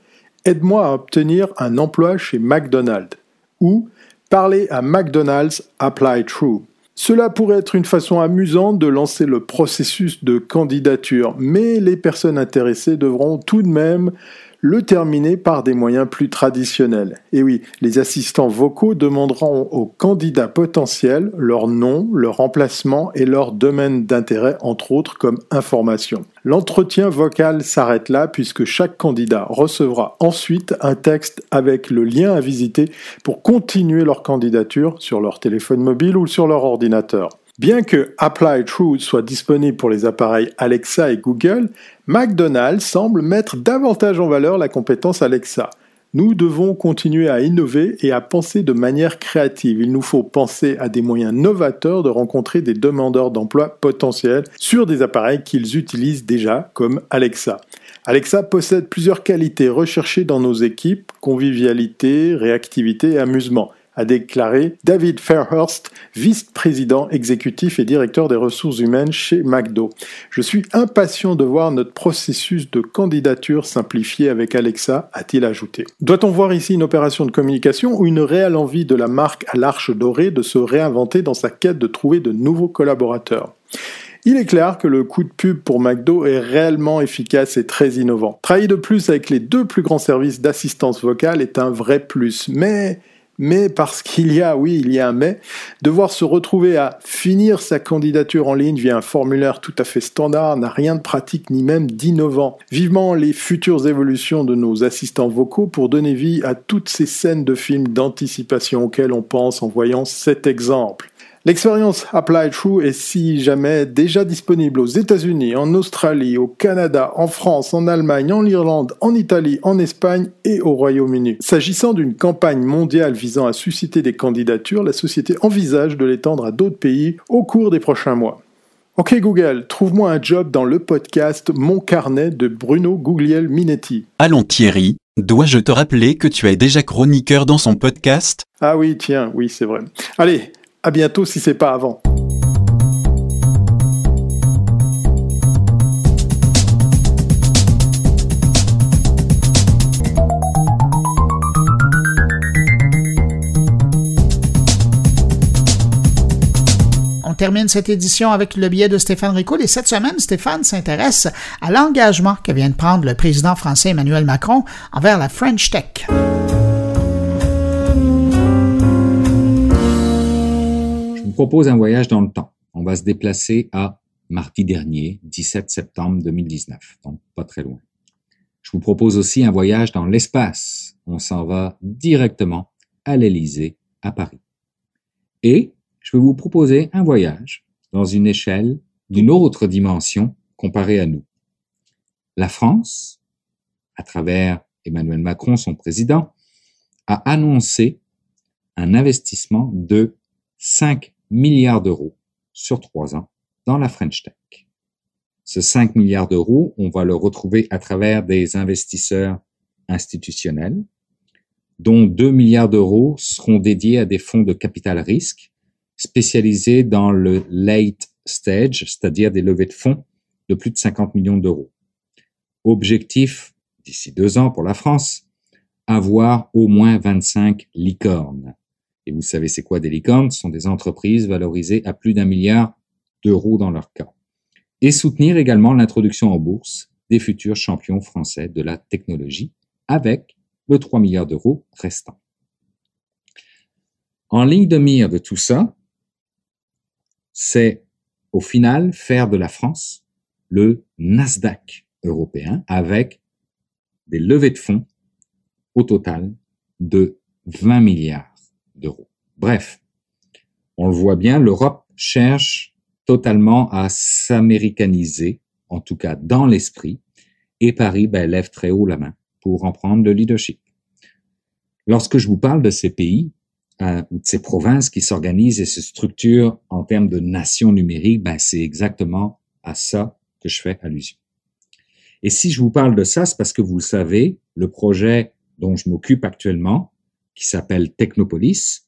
aide-moi à obtenir un emploi chez McDonald's ou parler à McDonald's Apply True. Cela pourrait être une façon amusante de lancer le processus de candidature, mais les personnes intéressées devront tout de même le terminer par des moyens plus traditionnels. Et oui, les assistants vocaux demanderont aux candidats potentiels leur nom, leur emplacement et leur domaine d'intérêt, entre autres comme information. L'entretien vocal s'arrête là puisque chaque candidat recevra ensuite un texte avec le lien à visiter pour continuer leur candidature sur leur téléphone mobile ou sur leur ordinateur. Bien que Apply Truth soit disponible pour les appareils Alexa et Google, McDonald's semble mettre davantage en valeur la compétence Alexa. Nous devons continuer à innover et à penser de manière créative. Il nous faut penser à des moyens novateurs de rencontrer des demandeurs d'emploi potentiels sur des appareils qu'ils utilisent déjà, comme Alexa. Alexa possède plusieurs qualités recherchées dans nos équipes, convivialité, réactivité et amusement a déclaré David Fairhurst, vice-président exécutif et directeur des ressources humaines chez McDo. Je suis impatient de voir notre processus de candidature simplifié avec Alexa, a-t-il ajouté. Doit-on voir ici une opération de communication ou une réelle envie de la marque à l'arche dorée de se réinventer dans sa quête de trouver de nouveaux collaborateurs? Il est clair que le coup de pub pour McDo est réellement efficace et très innovant. Travailler de plus avec les deux plus grands services d'assistance vocale est un vrai plus, mais mais parce qu'il y a, oui, il y a un mais, devoir se retrouver à finir sa candidature en ligne via un formulaire tout à fait standard n'a rien de pratique ni même d'innovant. Vivement les futures évolutions de nos assistants vocaux pour donner vie à toutes ces scènes de films d'anticipation auxquelles on pense en voyant cet exemple. L'expérience Apply True est si jamais déjà disponible aux États-Unis, en Australie, au Canada, en France, en Allemagne, en Irlande, en Italie, en Espagne et au Royaume-Uni. S'agissant d'une campagne mondiale visant à susciter des candidatures, la société envisage de l'étendre à d'autres pays au cours des prochains mois. Ok Google, trouve-moi un job dans le podcast Mon carnet de Bruno Gugliel Minetti. Allons Thierry, dois-je te rappeler que tu es déjà chroniqueur dans son podcast? Ah oui, tiens, oui, c'est vrai. Allez, à bientôt si c'est pas avant. On termine cette édition avec le billet de Stéphane Ricoul et cette semaine, Stéphane s'intéresse à l'engagement que vient de prendre le président français Emmanuel Macron envers la French Tech. Propose un voyage dans le temps. On va se déplacer à mardi dernier, 17 septembre 2019, donc pas très loin. Je vous propose aussi un voyage dans l'espace. On s'en va directement à l'Élysée, à Paris. Et je vais vous proposer un voyage dans une échelle d'une autre dimension comparée à nous. La France, à travers Emmanuel Macron, son président, a annoncé un investissement de 5 milliards d'euros sur trois ans dans la French Tech. Ce 5 milliards d'euros, on va le retrouver à travers des investisseurs institutionnels, dont 2 milliards d'euros seront dédiés à des fonds de capital risque spécialisés dans le late stage, c'est-à-dire des levées de fonds de plus de 50 millions d'euros. Objectif, d'ici deux ans pour la France, avoir au moins 25 licornes. Et vous savez, c'est quoi des licornes? Ce sont des entreprises valorisées à plus d'un milliard d'euros dans leur cas. Et soutenir également l'introduction en bourse des futurs champions français de la technologie avec le 3 milliards d'euros restant. En ligne de mire de tout ça, c'est au final faire de la France le Nasdaq européen avec des levées de fonds au total de 20 milliards Bref, on le voit bien, l'Europe cherche totalement à s'américaniser, en tout cas dans l'esprit, et Paris ben, lève très haut la main pour en prendre le leadership. Lorsque je vous parle de ces pays euh, ou de ces provinces qui s'organisent et se structurent en termes de nations numériques, ben, c'est exactement à ça que je fais allusion. Et si je vous parle de ça, c'est parce que vous le savez, le projet dont je m'occupe actuellement, qui s'appelle Technopolis,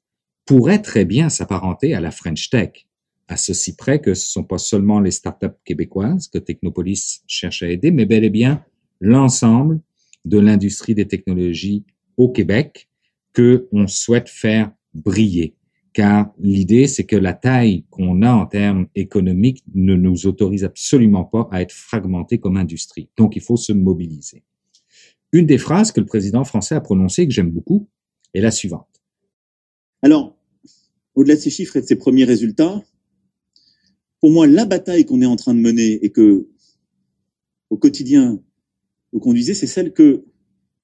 pourrait très bien s'apparenter à la French Tech, à ceci près que ce ne sont pas seulement les startups québécoises que Technopolis cherche à aider, mais bel et bien l'ensemble de l'industrie des technologies au Québec que on souhaite faire briller. Car l'idée, c'est que la taille qu'on a en termes économiques ne nous autorise absolument pas à être fragmentés comme industrie. Donc, il faut se mobiliser. Une des phrases que le président français a prononcées, que j'aime beaucoup, est la suivante. Alors, au-delà de ces chiffres et de ces premiers résultats, pour moi, la bataille qu'on est en train de mener et que, au quotidien, vous conduisez, c'est celle que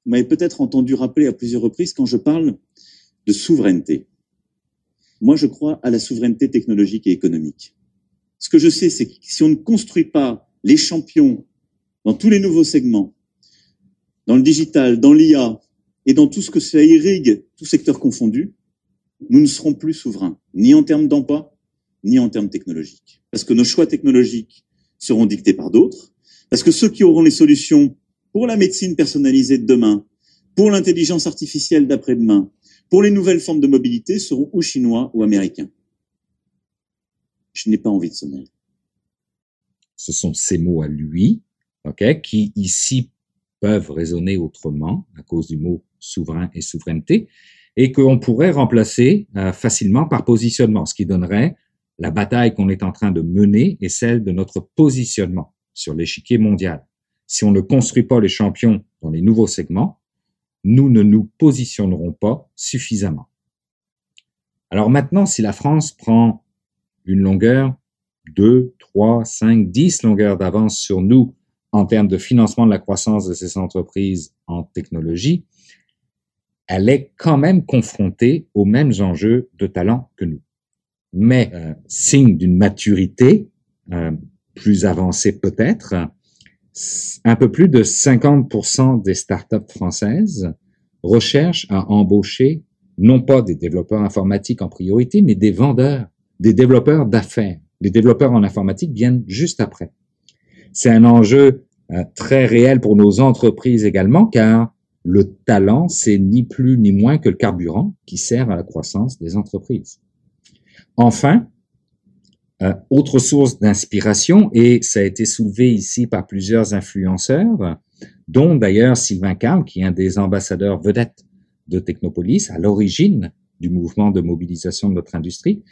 vous m'avez peut-être entendu rappeler à plusieurs reprises quand je parle de souveraineté. Moi, je crois à la souveraineté technologique et économique. Ce que je sais, c'est que si on ne construit pas les champions dans tous les nouveaux segments, dans le digital, dans l'IA et dans tout ce que ça irrigue, tout secteur confondu, nous ne serons plus souverains, ni en termes d'emploi, ni en termes technologiques. Parce que nos choix technologiques seront dictés par d'autres, parce que ceux qui auront les solutions pour la médecine personnalisée de demain, pour l'intelligence artificielle d'après-demain, pour les nouvelles formes de mobilité seront ou chinois ou américains. Je n'ai pas envie de ce monde. Ce sont ces mots à lui, ok, qui ici peuvent résonner autrement à cause du mot souverain et souveraineté, et qu'on pourrait remplacer euh, facilement par positionnement, ce qui donnerait la bataille qu'on est en train de mener et celle de notre positionnement sur l'échiquier mondial. Si on ne construit pas les champions dans les nouveaux segments, nous ne nous positionnerons pas suffisamment. Alors maintenant, si la France prend une longueur, 2, 3, 5, 10 longueurs d'avance sur nous en termes de financement de la croissance de ces entreprises en technologie, elle est quand même confrontée aux mêmes enjeux de talent que nous. Mais euh, signe d'une maturité euh, plus avancée peut-être, un peu plus de 50% des startups françaises recherchent à embaucher non pas des développeurs informatiques en priorité, mais des vendeurs, des développeurs d'affaires. Les développeurs en informatique viennent juste après. C'est un enjeu euh, très réel pour nos entreprises également, car le talent, c'est ni plus ni moins que le carburant qui sert à la croissance des entreprises. Enfin, euh, autre source d'inspiration, et ça a été soulevé ici par plusieurs influenceurs, dont d'ailleurs Sylvain Carl, qui est un des ambassadeurs vedettes de Technopolis, à l'origine du mouvement de mobilisation de notre industrie.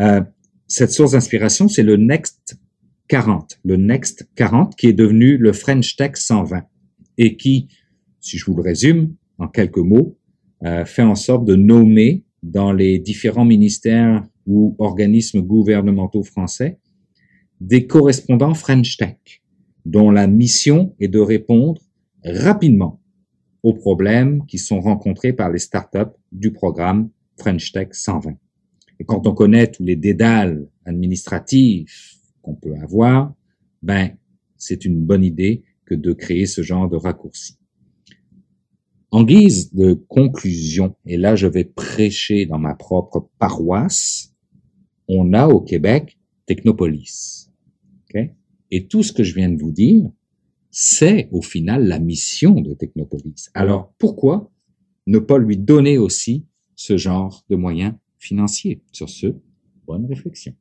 Euh, cette source d'inspiration, c'est le Next 40, le Next 40 qui est devenu le French Tech 120 et qui, si je vous le résume en quelques mots, euh, fait en sorte de nommer dans les différents ministères ou organismes gouvernementaux français des correspondants French Tech, dont la mission est de répondre rapidement aux problèmes qui sont rencontrés par les startups du programme French Tech 120. Et quand on connaît tous les dédales administratifs qu'on peut avoir, ben, c'est une bonne idée que de créer ce genre de raccourci. En guise de conclusion, et là je vais prêcher dans ma propre paroisse, on a au Québec Technopolis. Et tout ce que je viens de vous dire, c'est au final la mission de Technopolis. Alors pourquoi ne pas lui donner aussi ce genre de moyens financiers? Sur ce, bonne réflexion.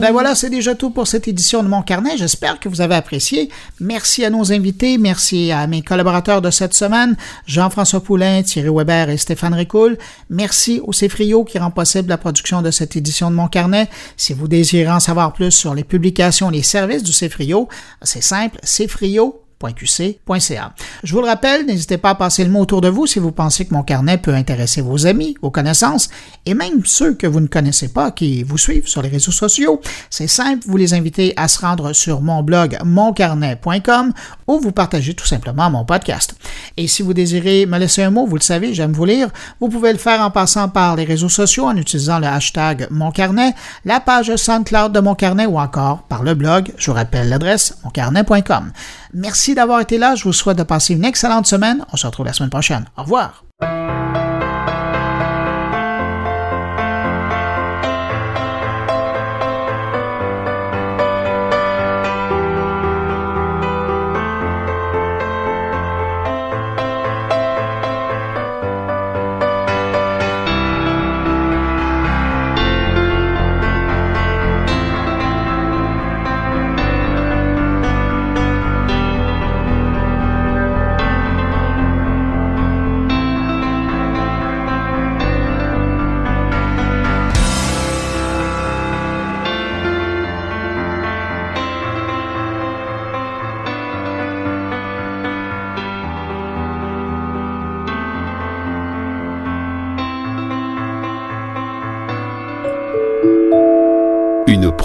Ben voilà, c'est déjà tout pour cette édition de Mon Carnet. J'espère que vous avez apprécié. Merci à nos invités, merci à mes collaborateurs de cette semaine, Jean-François Poulain, Thierry Weber et Stéphane Ricoul. Merci au Cefrio qui rend possible la production de cette édition de Mon Carnet. Si vous désirez en savoir plus sur les publications et les services du Cefrio, c'est simple, Cefrio Je vous le rappelle, n'hésitez pas à passer le mot autour de vous si vous pensez que mon carnet peut intéresser vos amis, vos connaissances et même ceux que vous ne connaissez pas qui vous suivent sur les réseaux sociaux. C'est simple, vous les invitez à se rendre sur mon blog moncarnet.com ou vous partagez tout simplement mon podcast. Et si vous désirez me laisser un mot, vous le savez, j'aime vous lire, vous pouvez le faire en passant par les réseaux sociaux en utilisant le hashtag moncarnet, la page SoundCloud de mon carnet ou encore par le blog, je vous rappelle l'adresse moncarnet.com. Merci d'avoir été là. Je vous souhaite de passer une excellente semaine. On se retrouve la semaine prochaine. Au revoir.